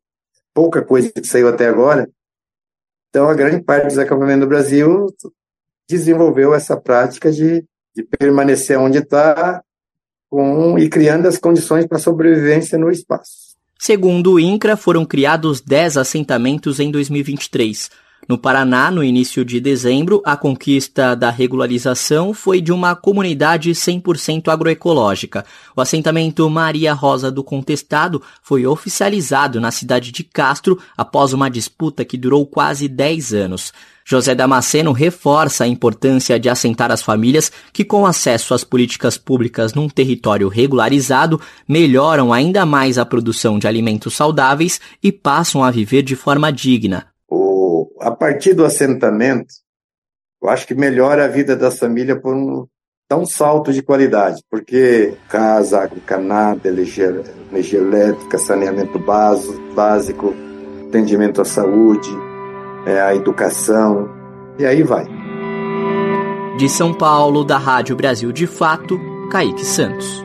pouca coisa que saiu até agora, então, a grande parte dos acampamentos do Brasil desenvolveu essa prática de, de permanecer onde está e criando as condições para sobrevivência no espaço. Segundo o INCRA, foram criados 10 assentamentos em 2023. No Paraná, no início de dezembro, a conquista da regularização foi de uma comunidade 100% agroecológica. O assentamento Maria Rosa do Contestado foi oficializado na cidade de Castro após uma disputa que durou quase 10 anos. José Damasceno reforça a importância de assentar as famílias que, com acesso às políticas públicas num território regularizado, melhoram ainda mais a produção de alimentos saudáveis e passam a viver de forma digna a partir do assentamento, eu acho que melhora a vida das famílias por um, dá um salto de qualidade, porque casa, água encanada, energia, energia elétrica, saneamento básico, básico, atendimento à saúde, é, a educação, e aí vai. De São Paulo, da Rádio Brasil de Fato, Kaique Santos.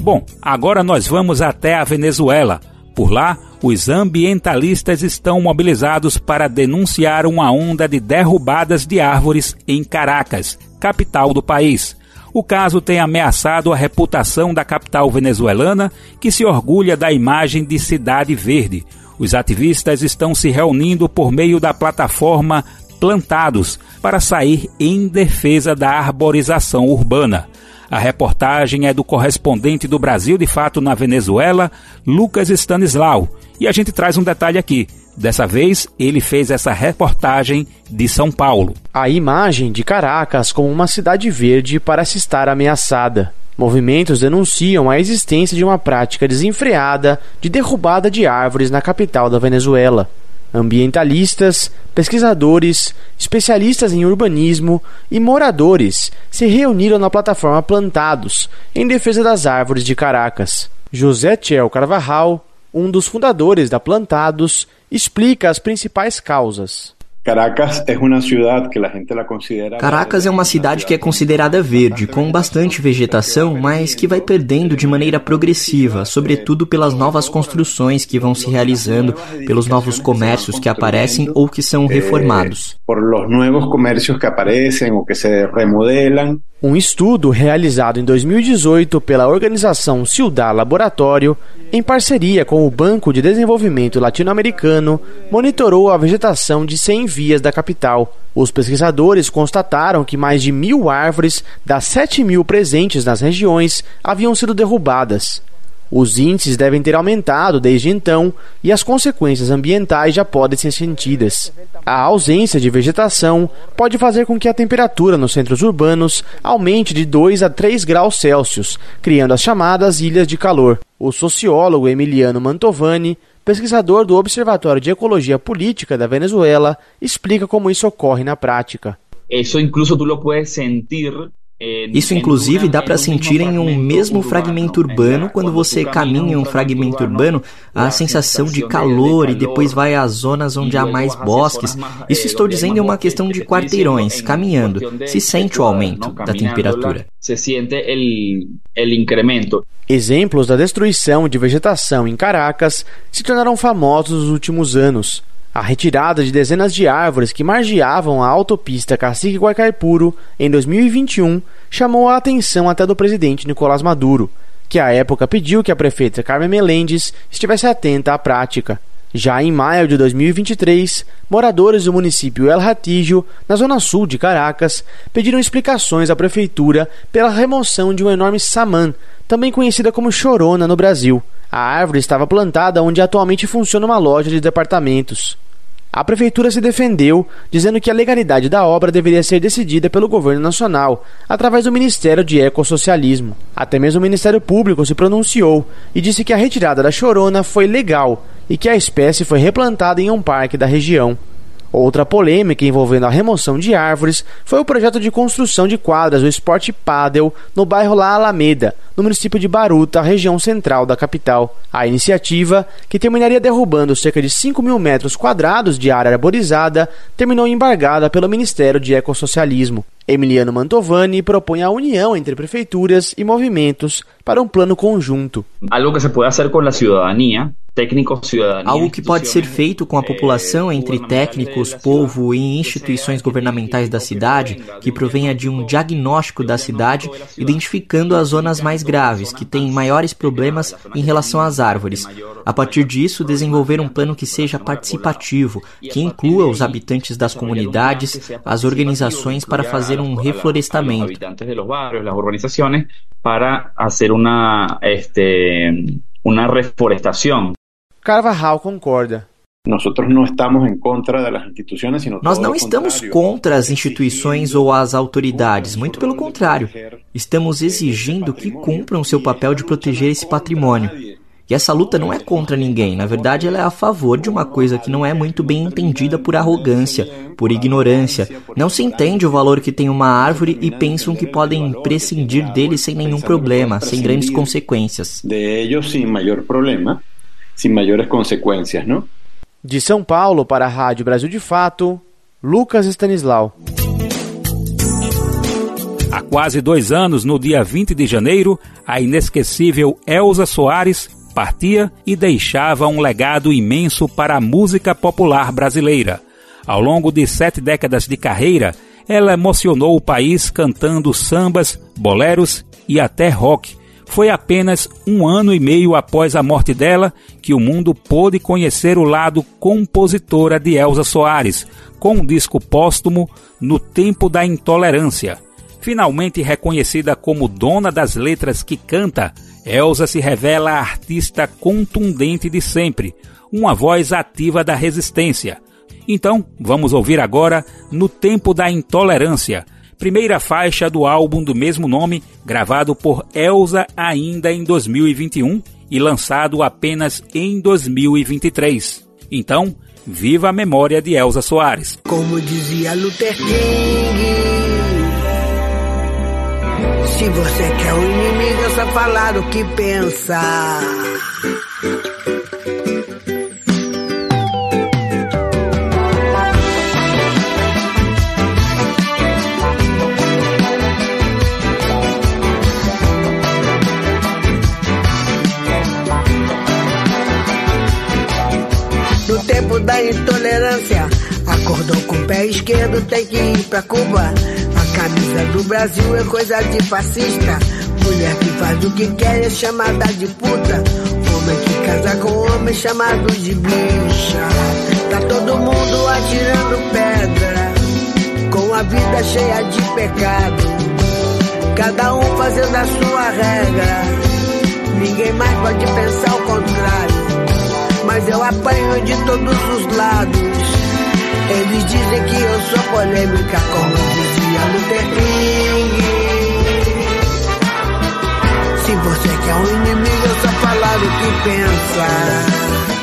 Bom, agora nós vamos até a Venezuela. Por lá, os ambientalistas estão mobilizados para denunciar uma onda de derrubadas de árvores em Caracas, capital do país. O caso tem ameaçado a reputação da capital venezuelana, que se orgulha da imagem de cidade verde. Os ativistas estão se reunindo por meio da plataforma Plantados para sair em defesa da arborização urbana. A reportagem é do correspondente do Brasil de Fato na Venezuela, Lucas Stanislau, e a gente traz um detalhe aqui. Dessa vez, ele fez essa reportagem de São Paulo. A imagem de Caracas como uma cidade verde parece estar ameaçada. Movimentos denunciam a existência de uma prática desenfreada de derrubada de árvores na capital da Venezuela. Ambientalistas, pesquisadores, especialistas em urbanismo e moradores se reuniram na plataforma Plantados em defesa das árvores de Caracas. José Tchel Carvajal, um dos fundadores da Plantados, explica as principais causas. Caracas é uma cidade que a gente la considera Caracas é uma cidade que é considerada verde, com bastante vegetação, mas que vai perdendo de maneira progressiva, sobretudo pelas novas construções que vão se realizando, pelos novos comércios que aparecem ou que são reformados. Por los nuevos comércios que aparecem ou que se remodelam. Um estudo realizado em 2018 pela organização Ciudad Laboratório, em parceria com o Banco de Desenvolvimento Latino-Americano, monitorou a vegetação de 100 vias da capital. Os pesquisadores constataram que mais de mil árvores das 7 mil presentes nas regiões haviam sido derrubadas. Os índices devem ter aumentado desde então e as consequências ambientais já podem ser sentidas. A ausência de vegetação pode fazer com que a temperatura nos centros urbanos aumente de 2 a 3 graus Celsius, criando as chamadas ilhas de calor. O sociólogo Emiliano Mantovani, pesquisador do Observatório de Ecologia Política da Venezuela, explica como isso ocorre na prática. Isso incluso tu lo puedes sentir isso, inclusive, dá para sentir em um mesmo fragmento urbano, quando você caminha em um fragmento urbano, a sensação de calor e depois vai às zonas onde há mais bosques. Isso estou dizendo é uma questão de quarteirões, caminhando. Se sente o aumento da temperatura. Se sente o incremento. Exemplos da destruição de vegetação em Caracas se tornaram famosos nos últimos anos. A retirada de dezenas de árvores que margeavam a autopista Cacique Guacaipuro em 2021 chamou a atenção até do presidente Nicolás Maduro, que à época pediu que a prefeita Carmen Melendes estivesse atenta à prática. Já em maio de 2023, moradores do município El Hatígio, na zona sul de Caracas, pediram explicações à prefeitura pela remoção de um enorme samã, também conhecida como chorona no Brasil. A árvore estava plantada onde atualmente funciona uma loja de departamentos. A prefeitura se defendeu, dizendo que a legalidade da obra deveria ser decidida pelo governo nacional, através do Ministério de Ecossocialismo. Até mesmo o Ministério Público se pronunciou e disse que a retirada da chorona foi legal e que a espécie foi replantada em um parque da região. Outra polêmica envolvendo a remoção de árvores foi o projeto de construção de quadras do esporte pádel no bairro La Alameda, no município de Baruta, região central da capital. A iniciativa, que terminaria derrubando cerca de 5 mil metros quadrados de área arborizada, terminou embargada pelo Ministério de Ecossocialismo. Emiliano Mantovani propõe a união entre prefeituras e movimentos para um plano conjunto. Algo que se pode fazer com a cidadania Algo que pode ser feito com a população entre técnicos, povo e instituições governamentais da cidade, que provenha de um diagnóstico da cidade, identificando as zonas mais graves, que têm maiores problemas em relação às árvores. A partir disso, desenvolver um plano que seja participativo, que inclua os habitantes das comunidades, as organizações para fazer um reflorestamento. Para fazer uma, este, uma reforestação. Carvajal concorda. Nós não estamos em contra das instituições, Nós não estamos contra as instituições ou as autoridades, muito pelo contrário. Estamos exigindo que cumpram seu papel de proteger esse patrimônio. E essa luta não é contra ninguém, na verdade ela é a favor de uma coisa que não é muito bem entendida por arrogância, por ignorância. Não se entende o valor que tem uma árvore e pensam que podem prescindir dele sem nenhum problema, sem grandes consequências. De ellos sin mayor problema, sin mayores consecuencias, ¿no? De São Paulo para a Rádio Brasil de Fato, Lucas Stanislau. Há quase dois anos, no dia 20 de janeiro, a inesquecível Elza Soares partia e deixava um legado imenso para a música popular brasileira. Ao longo de sete décadas de carreira, ela emocionou o país cantando sambas, boleros e até rock. Foi apenas um ano e meio após a morte dela que o mundo pôde conhecer o lado compositora de Elza Soares, com um disco póstumo No Tempo da Intolerância. Finalmente reconhecida como dona das letras que canta, Elsa se revela a artista contundente de sempre, uma voz ativa da resistência. Então, vamos ouvir agora No Tempo da Intolerância, primeira faixa do álbum do mesmo nome, gravado por Elsa ainda em 2021 e lançado apenas em 2023. Então, viva a memória de Elsa Soares. Como dizia Luther King. Se você quer um inimigo, é só falar o que pensa. No tempo da intolerância, acordou com o pé esquerdo, tem que ir pra Cuba. Camisa do Brasil é coisa de fascista. Mulher que faz o que quer é chamada de puta. Homem que casa com homem chamado de bicha. Tá todo mundo atirando pedra. Com a vida cheia de pecado. Cada um fazendo a sua regra. Ninguém mais pode pensar o contrário. Mas eu apanho de todos os lados. Eles dizem que eu sou polêmica, como dizia Luther King. Se você quer um inimigo, é só falar o que pensa.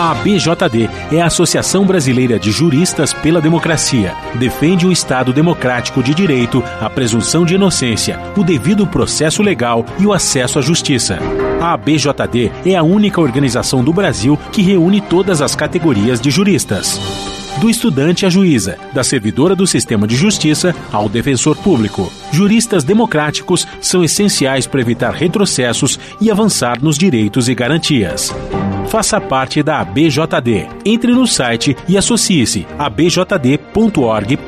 A ABJD é a Associação Brasileira de Juristas pela Democracia. Defende o Estado democrático de direito, a presunção de inocência, o devido processo legal e o acesso à justiça. A ABJD é a única organização do Brasil que reúne todas as categorias de juristas. Do estudante à juíza, da servidora do sistema de justiça ao defensor público. Juristas democráticos são essenciais para evitar retrocessos e avançar nos direitos e garantias. Faça parte da ABJD. Entre no site e associe-se a abjd.org.br.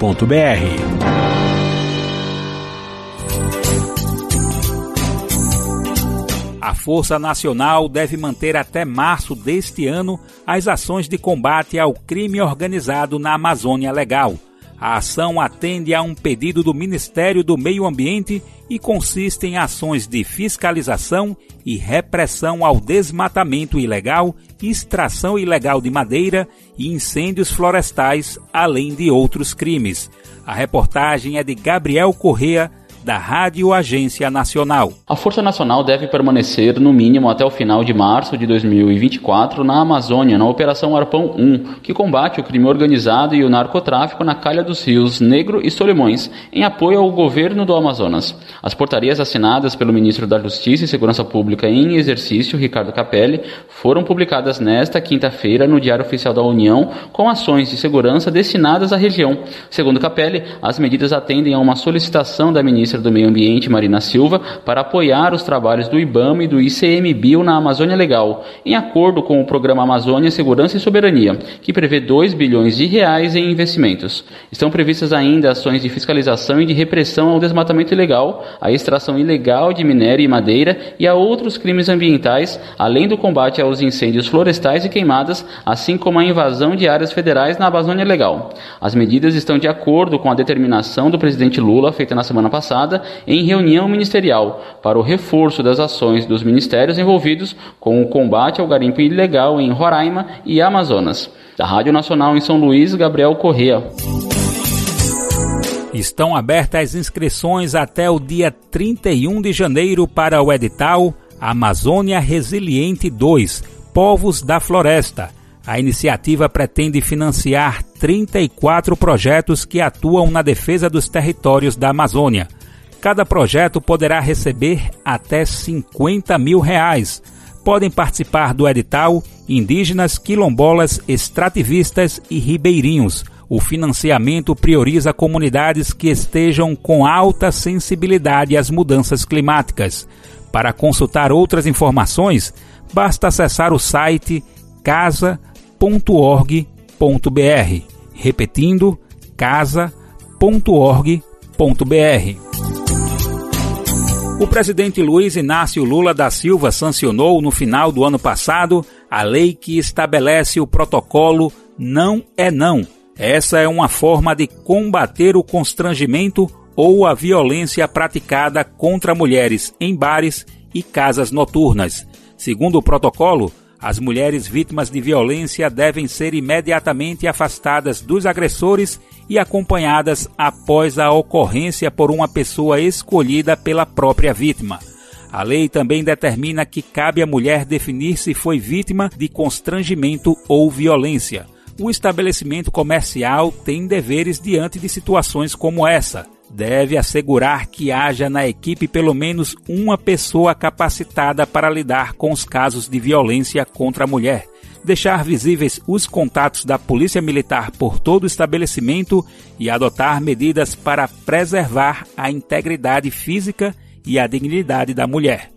A Força Nacional deve manter até março deste ano as ações de combate ao crime organizado na Amazônia Legal. A ação atende a um pedido do Ministério do Meio Ambiente e consiste em ações de fiscalização e repressão ao desmatamento ilegal, extração ilegal de madeira e incêndios florestais, além de outros crimes. A reportagem é de Gabriel Correa da Rádio Agência Nacional. A Força Nacional deve permanecer no mínimo até o final de março de 2024 na Amazônia, na Operação Arpão 1, que combate o crime organizado e o narcotráfico na calha dos rios Negro e Solimões, em apoio ao governo do Amazonas. As portarias assinadas pelo ministro da Justiça e Segurança Pública em exercício, Ricardo Capelli, foram publicadas nesta quinta-feira no Diário Oficial da União com ações de segurança destinadas à região. Segundo Capelli, as medidas atendem a uma solicitação da ministra do Meio Ambiente, Marina Silva, para apoiar os trabalhos do IBAMA e do ICMBio na Amazônia Legal, em acordo com o Programa Amazônia Segurança e Soberania, que prevê 2 bilhões de reais em investimentos. Estão previstas ainda ações de fiscalização e de repressão ao desmatamento ilegal, à extração ilegal de minério e madeira e a outros crimes ambientais, além do combate aos incêndios florestais e queimadas, assim como a invasão de áreas federais na Amazônia Legal. As medidas estão de acordo com a determinação do presidente Lula feita na semana passada em reunião ministerial para o reforço das ações dos ministérios envolvidos com o combate ao garimpo ilegal em Roraima e Amazonas. Da Rádio Nacional em São Luís, Gabriel Correa. Estão abertas as inscrições até o dia 31 de janeiro para o edital Amazônia Resiliente 2 Povos da Floresta. A iniciativa pretende financiar 34 projetos que atuam na defesa dos territórios da Amazônia. Cada projeto poderá receber até 50 mil reais. Podem participar do edital indígenas, quilombolas, extrativistas e ribeirinhos o financiamento prioriza comunidades que estejam com alta sensibilidade às mudanças climáticas. Para consultar outras informações, basta acessar o site casa.org.br. Repetindo, casa.org.br. O presidente Luiz Inácio Lula da Silva sancionou no final do ano passado a lei que estabelece o protocolo Não é Não essa é uma forma de combater o constrangimento ou a violência praticada contra mulheres em bares e casas noturnas. Segundo o protocolo, as mulheres vítimas de violência devem ser imediatamente afastadas dos agressores e acompanhadas após a ocorrência por uma pessoa escolhida pela própria vítima. A lei também determina que cabe à mulher definir se foi vítima de constrangimento ou violência o estabelecimento comercial tem deveres diante de situações como essa. Deve assegurar que haja na equipe pelo menos uma pessoa capacitada para lidar com os casos de violência contra a mulher, deixar visíveis os contatos da Polícia Militar por todo o estabelecimento e adotar medidas para preservar a integridade física e a dignidade da mulher.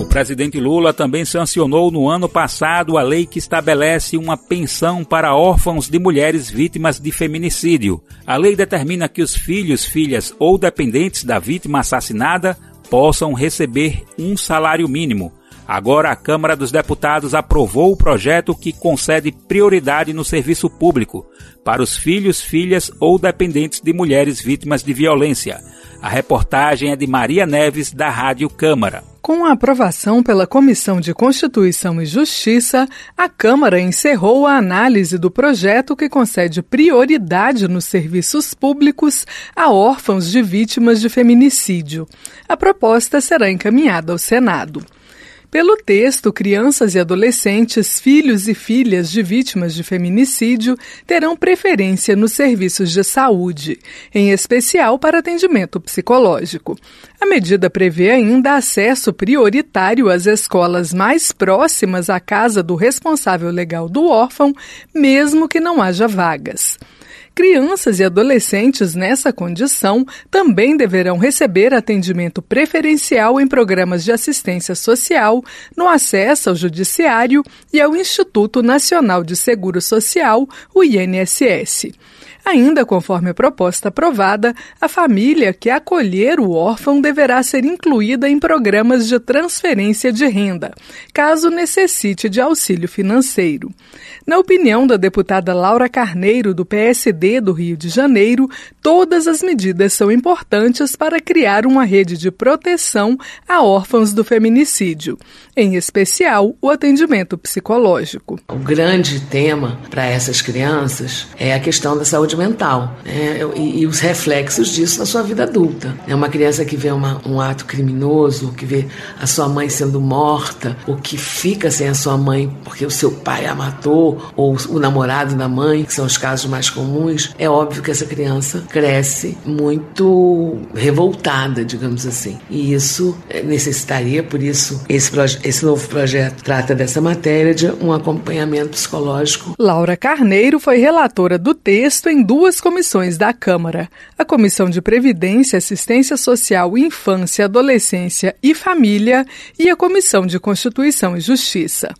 O presidente Lula também sancionou no ano passado a lei que estabelece uma pensão para órfãos de mulheres vítimas de feminicídio. A lei determina que os filhos, filhas ou dependentes da vítima assassinada possam receber um salário mínimo. Agora, a Câmara dos Deputados aprovou o projeto que concede prioridade no serviço público para os filhos, filhas ou dependentes de mulheres vítimas de violência. A reportagem é de Maria Neves, da Rádio Câmara. Com a aprovação pela Comissão de Constituição e Justiça, a Câmara encerrou a análise do projeto que concede prioridade nos serviços públicos a órfãos de vítimas de feminicídio. A proposta será encaminhada ao Senado. Pelo texto, crianças e adolescentes, filhos e filhas de vítimas de feminicídio terão preferência nos serviços de saúde, em especial para atendimento psicológico. A medida prevê ainda acesso prioritário às escolas mais próximas à casa do responsável legal do órfão, mesmo que não haja vagas. Crianças e adolescentes nessa condição também deverão receber atendimento preferencial em programas de assistência social, no acesso ao Judiciário e ao Instituto Nacional de Seguro Social, o INSS. Ainda conforme a proposta aprovada, a família que acolher o órfão deverá ser incluída em programas de transferência de renda, caso necessite de auxílio financeiro. Na opinião da deputada Laura Carneiro, do PSD do Rio de Janeiro, todas as medidas são importantes para criar uma rede de proteção a órfãos do feminicídio, em especial o atendimento psicológico. O grande tema para essas crianças é a questão da saúde mental né? e, e, os reflexos disso na sua vida adulta. É uma criança que vê uma, um ato criminoso, que vê a sua mãe sendo morta, ou que fica sem a sua mãe porque o seu pai a matou, ou o namorado da mãe, que são os casos mais comuns. É óbvio que essa criança cresce muito revoltada, digamos assim. E isso é, necessitaria, por isso, esse, esse novo projeto trata dessa matéria de um acompanhamento psicológico. Laura Carneiro foi relatora do texto em duas comissões da Câmara: a Comissão de Previdência, Assistência Social, Infância, Adolescência e Família e a Comissão de Constituição e Justiça.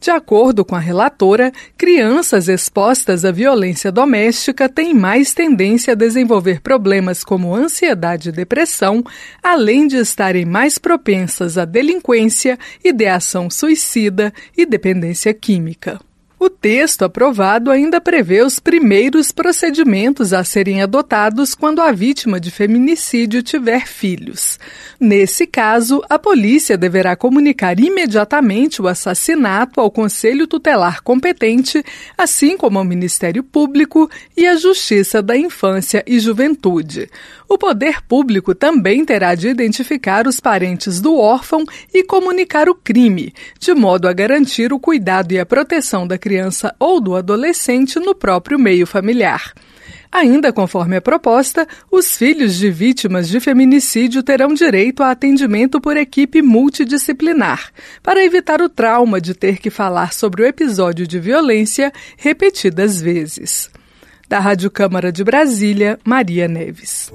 De acordo com a relatora, crianças expostas à violência doméstica têm mais tendência a desenvolver problemas como ansiedade e depressão, além de estarem mais propensas à delinquência, ideação suicida e dependência química. O texto aprovado ainda prevê os primeiros procedimentos a serem adotados quando a vítima de feminicídio tiver filhos. Nesse caso, a polícia deverá comunicar imediatamente o assassinato ao Conselho Tutelar competente, assim como ao Ministério Público e à Justiça da Infância e Juventude. O poder público também terá de identificar os parentes do órfão e comunicar o crime, de modo a garantir o cuidado e a proteção da criança ou do adolescente no próprio meio familiar. Ainda conforme a proposta, os filhos de vítimas de feminicídio terão direito a atendimento por equipe multidisciplinar, para evitar o trauma de ter que falar sobre o episódio de violência repetidas vezes. Da Rádio Câmara de Brasília, Maria Neves.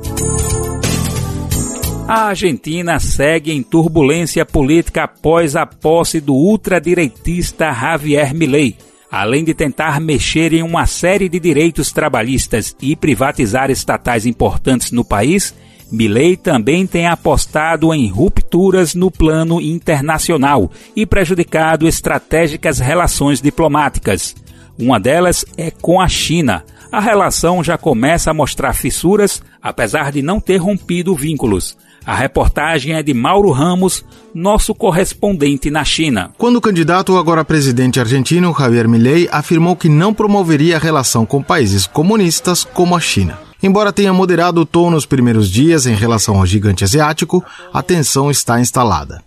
A Argentina segue em turbulência política após a posse do ultradireitista Javier Milei. Além de tentar mexer em uma série de direitos trabalhistas e privatizar estatais importantes no país, Milei também tem apostado em rupturas no plano internacional e prejudicado estratégicas relações diplomáticas. Uma delas é com a China. A relação já começa a mostrar fissuras, apesar de não ter rompido vínculos. A reportagem é de Mauro Ramos, nosso correspondente na China. Quando o candidato agora presidente argentino Javier Milei afirmou que não promoveria a relação com países comunistas como a China. Embora tenha moderado o tom nos primeiros dias em relação ao gigante asiático, a tensão está instalada.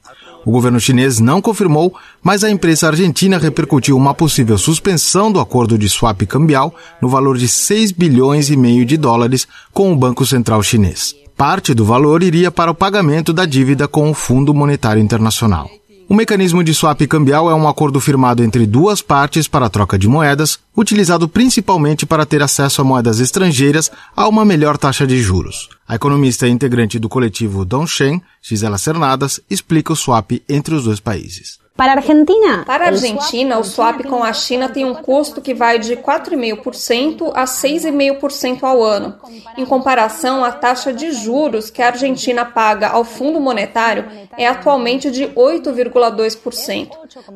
O governo chinês não confirmou, mas a imprensa argentina repercutiu uma possível suspensão do acordo de swap cambial no valor de 6 bilhões e meio de dólares com o Banco Central Chinês. Parte do valor iria para o pagamento da dívida com o Fundo Monetário Internacional. O mecanismo de swap cambial é um acordo firmado entre duas partes para a troca de moedas, utilizado principalmente para ter acesso a moedas estrangeiras a uma melhor taxa de juros. A economista e integrante do coletivo Dongshen, Gisela Cernadas, explica o swap entre os dois países. Para a Argentina? Para a Argentina, o swap com a China tem um custo que vai de 4,5% a 6,5% ao ano, em comparação à taxa de juros que a Argentina paga ao Fundo Monetário é atualmente de 8,2%.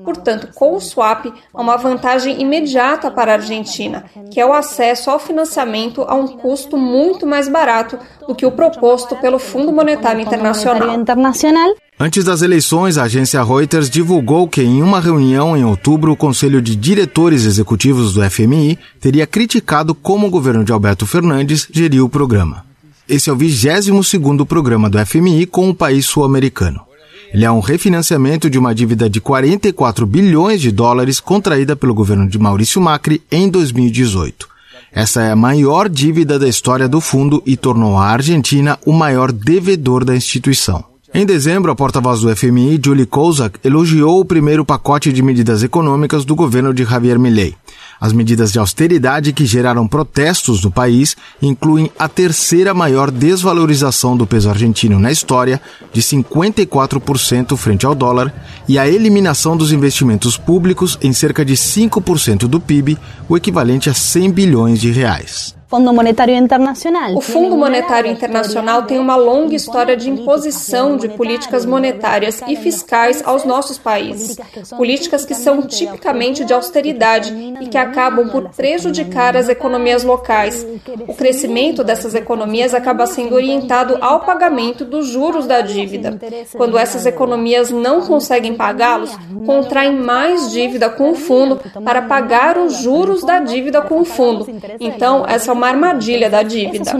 Portanto, com o swap, há uma vantagem imediata para a Argentina, que é o acesso ao financiamento a um custo muito mais barato do que o proposto pelo Fundo Monetário Internacional. Antes das eleições, a agência Reuters divulgou que em uma reunião em outubro, o Conselho de Diretores Executivos do FMI teria criticado como o governo de Alberto Fernandes geriu o programa. Esse é o 22º programa do FMI com o país sul-americano. Ele é um refinanciamento de uma dívida de 44 bilhões de dólares contraída pelo governo de Maurício Macri em 2018. Essa é a maior dívida da história do fundo e tornou a Argentina o maior devedor da instituição. Em dezembro, a porta-voz do FMI, Julie Kozak, elogiou o primeiro pacote de medidas econômicas do governo de Javier Milei. As medidas de austeridade que geraram protestos no país incluem a terceira maior desvalorização do peso argentino na história, de 54% frente ao dólar, e a eliminação dos investimentos públicos em cerca de 5% do PIB, o equivalente a 100 bilhões de reais. Fundo Monetário Internacional. O Fundo Monetário Internacional tem uma longa história de imposição de políticas monetárias e fiscais aos nossos países. Políticas que são tipicamente de austeridade e que acabam por prejudicar as economias locais. O crescimento dessas economias acaba sendo orientado ao pagamento dos juros da dívida. Quando essas economias não conseguem pagá-los, contraem mais dívida com o fundo para pagar os juros da dívida com o fundo. Então, essa uma armadilha da dívida.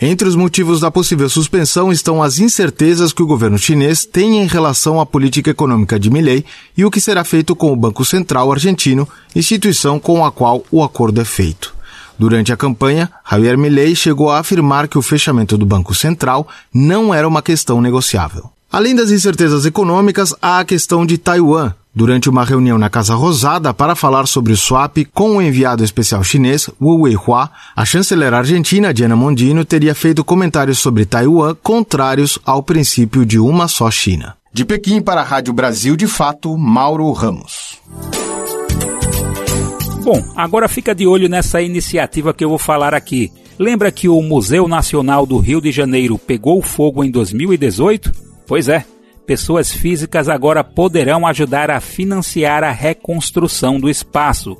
Entre os motivos da possível suspensão estão as incertezas que o governo chinês tem em relação à política econômica de Milei e o que será feito com o Banco Central argentino, instituição com a qual o acordo é feito. Durante a campanha, Javier Milei chegou a afirmar que o fechamento do Banco Central não era uma questão negociável. Além das incertezas econômicas, há a questão de Taiwan, durante uma reunião na Casa Rosada para falar sobre o swap com o enviado especial chinês Wu Weihua, a chanceler argentina Diana Mondino teria feito comentários sobre Taiwan contrários ao princípio de uma só China. De Pequim para a Rádio Brasil de Fato, Mauro Ramos. Bom, agora fica de olho nessa iniciativa que eu vou falar aqui. Lembra que o Museu Nacional do Rio de Janeiro pegou fogo em 2018? Pois é, pessoas físicas agora poderão ajudar a financiar a reconstrução do espaço.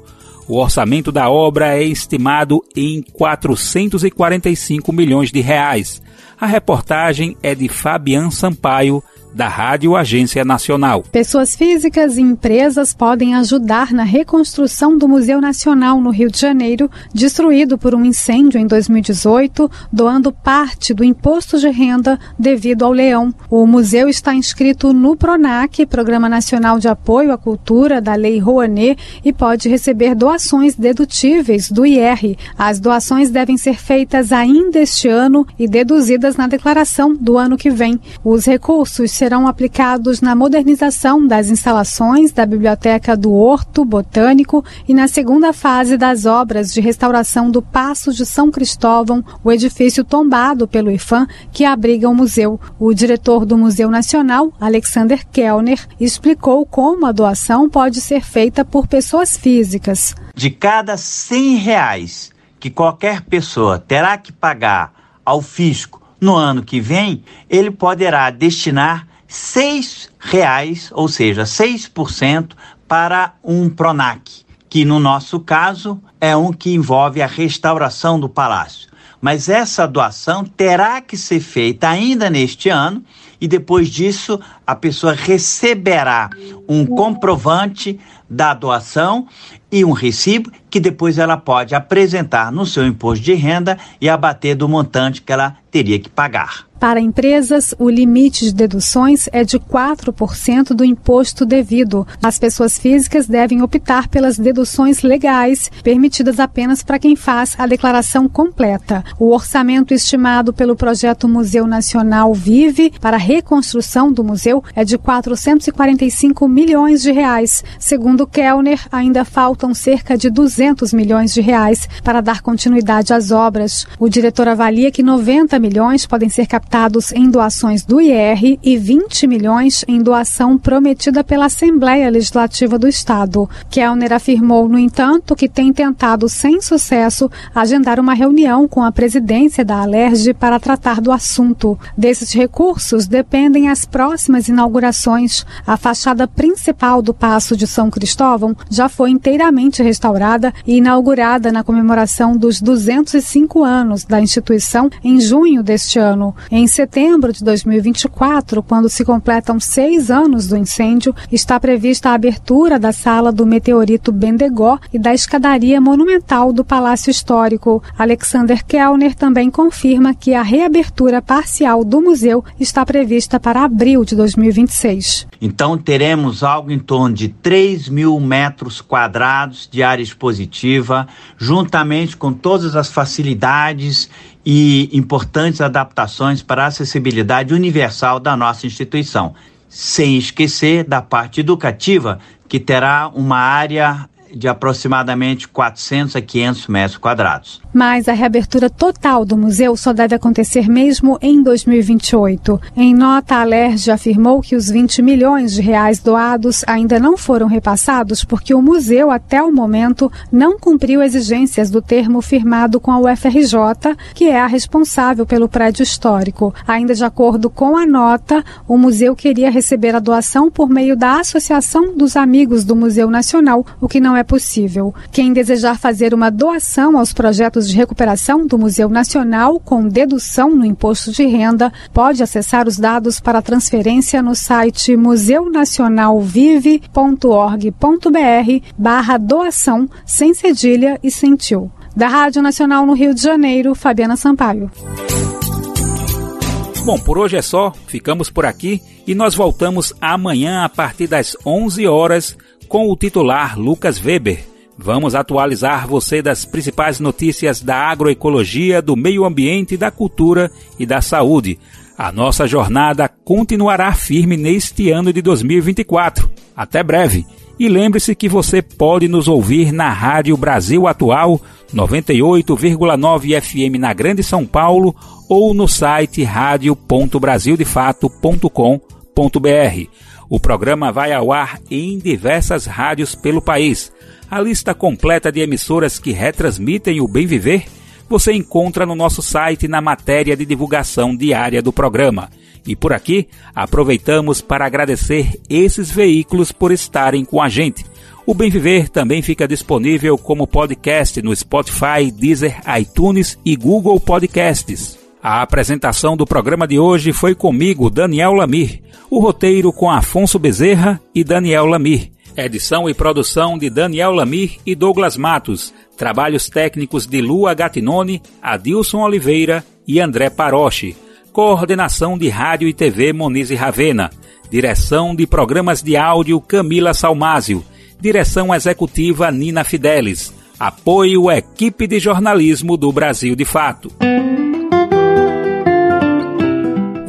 O orçamento da obra é estimado em 445 milhões de reais. A reportagem é de Fabian Sampaio, da Rádio Agência Nacional. Pessoas físicas e empresas podem ajudar na reconstrução do Museu Nacional no Rio de Janeiro, destruído por um incêndio em 2018, doando parte do imposto de renda devido ao leão. O museu está inscrito no PRONAC, Programa Nacional de Apoio à Cultura da Lei Rouanet, e pode receber doações dedutíveis do IR. As doações devem ser feitas ainda este ano e deduzidas na declaração do ano que vem. Os recursos serão aplicados na modernização das instalações da Biblioteca do Horto Botânico e na segunda fase das obras de restauração do Paço de São Cristóvão, o edifício tombado pelo IFAM que abriga o museu. O diretor do Museu Nacional, Alexander Kellner, explicou como a doação pode ser feita por pessoas físicas. De cada 100 reais que qualquer pessoa terá que pagar ao fisco no ano que vem, ele poderá destinar seis reais, ou seja, 6% para um PRONAC, que no nosso caso é um que envolve a restauração do palácio. Mas essa doação terá que ser feita ainda neste ano e depois disso a pessoa receberá um comprovante da doação e um recibo que depois ela pode apresentar no seu imposto de renda e abater do montante que ela teria que pagar. Para empresas, o limite de deduções é de 4% do imposto devido. As pessoas físicas devem optar pelas deduções legais, permitidas apenas para quem faz a declaração completa. O orçamento estimado pelo projeto Museu Nacional Vive para a reconstrução do museu é de 445 milhões de reais. Segundo Kellner, ainda faltam cerca de 200 milhões de reais para dar continuidade às obras. O diretor avalia que 90 milhões podem ser captados em doações do IR e 20 milhões em doação prometida pela Assembleia Legislativa do Estado. Kellner afirmou, no entanto, que tem tentado sem sucesso agendar uma reunião com a presidência da Alerj para tratar do assunto. Desses recursos dependem as próximas inaugurações. A fachada principal do Paço de São Cristóvão já foi inteiramente restaurada e inaugurada na comemoração dos 205 anos da instituição em junho deste ano. Em setembro de 2024, quando se completam seis anos do incêndio, está prevista a abertura da sala do meteorito Bendegó e da escadaria monumental do Palácio Histórico. Alexander Kellner também confirma que a reabertura parcial do museu está prevista para abril de 2026. Então teremos algo em torno de 3 mil metros quadrados de área expositiva, juntamente com todas as facilidades e importantes adaptações para a acessibilidade universal da nossa instituição. Sem esquecer da parte educativa, que terá uma área de aproximadamente 400 a 500 metros quadrados. Mas a reabertura total do museu só deve acontecer mesmo em 2028. Em nota, a Alerj afirmou que os 20 milhões de reais doados ainda não foram repassados porque o museu, até o momento, não cumpriu exigências do termo firmado com a UFRJ, que é a responsável pelo prédio histórico. Ainda de acordo com a nota, o museu queria receber a doação por meio da Associação dos Amigos do Museu Nacional, o que não é possível. Quem desejar fazer uma doação aos projetos de recuperação do Museu Nacional com dedução no imposto de renda pode acessar os dados para transferência no site museunacionalvive.org.br barra doação sem cedilha e sem tio. Da Rádio Nacional no Rio de Janeiro, Fabiana Sampaio. Bom, por hoje é só, ficamos por aqui e nós voltamos amanhã a partir das 11 horas com o titular Lucas Weber. Vamos atualizar você das principais notícias da agroecologia, do meio ambiente, da cultura e da saúde. A nossa jornada continuará firme neste ano de 2024. Até breve. E lembre-se que você pode nos ouvir na Rádio Brasil Atual 98,9 FM na Grande São Paulo ou no site radio.brasildefato.com.br. O programa vai ao ar em diversas rádios pelo país. A lista completa de emissoras que retransmitem o Bem Viver você encontra no nosso site na matéria de divulgação diária do programa. E por aqui, aproveitamos para agradecer esses veículos por estarem com a gente. O Bem Viver também fica disponível como podcast no Spotify, Deezer, iTunes e Google Podcasts. A apresentação do programa de hoje foi comigo, Daniel Lamir. O roteiro com Afonso Bezerra e Daniel Lamir. Edição e produção de Daniel Lamir e Douglas Matos. Trabalhos técnicos de Lua Gatinone, Adilson Oliveira e André Paroche. Coordenação de Rádio e TV Moniz Ravena. Direção de Programas de Áudio Camila Salmásio. Direção Executiva Nina Fidelis. Apoio Equipe de Jornalismo do Brasil de Fato.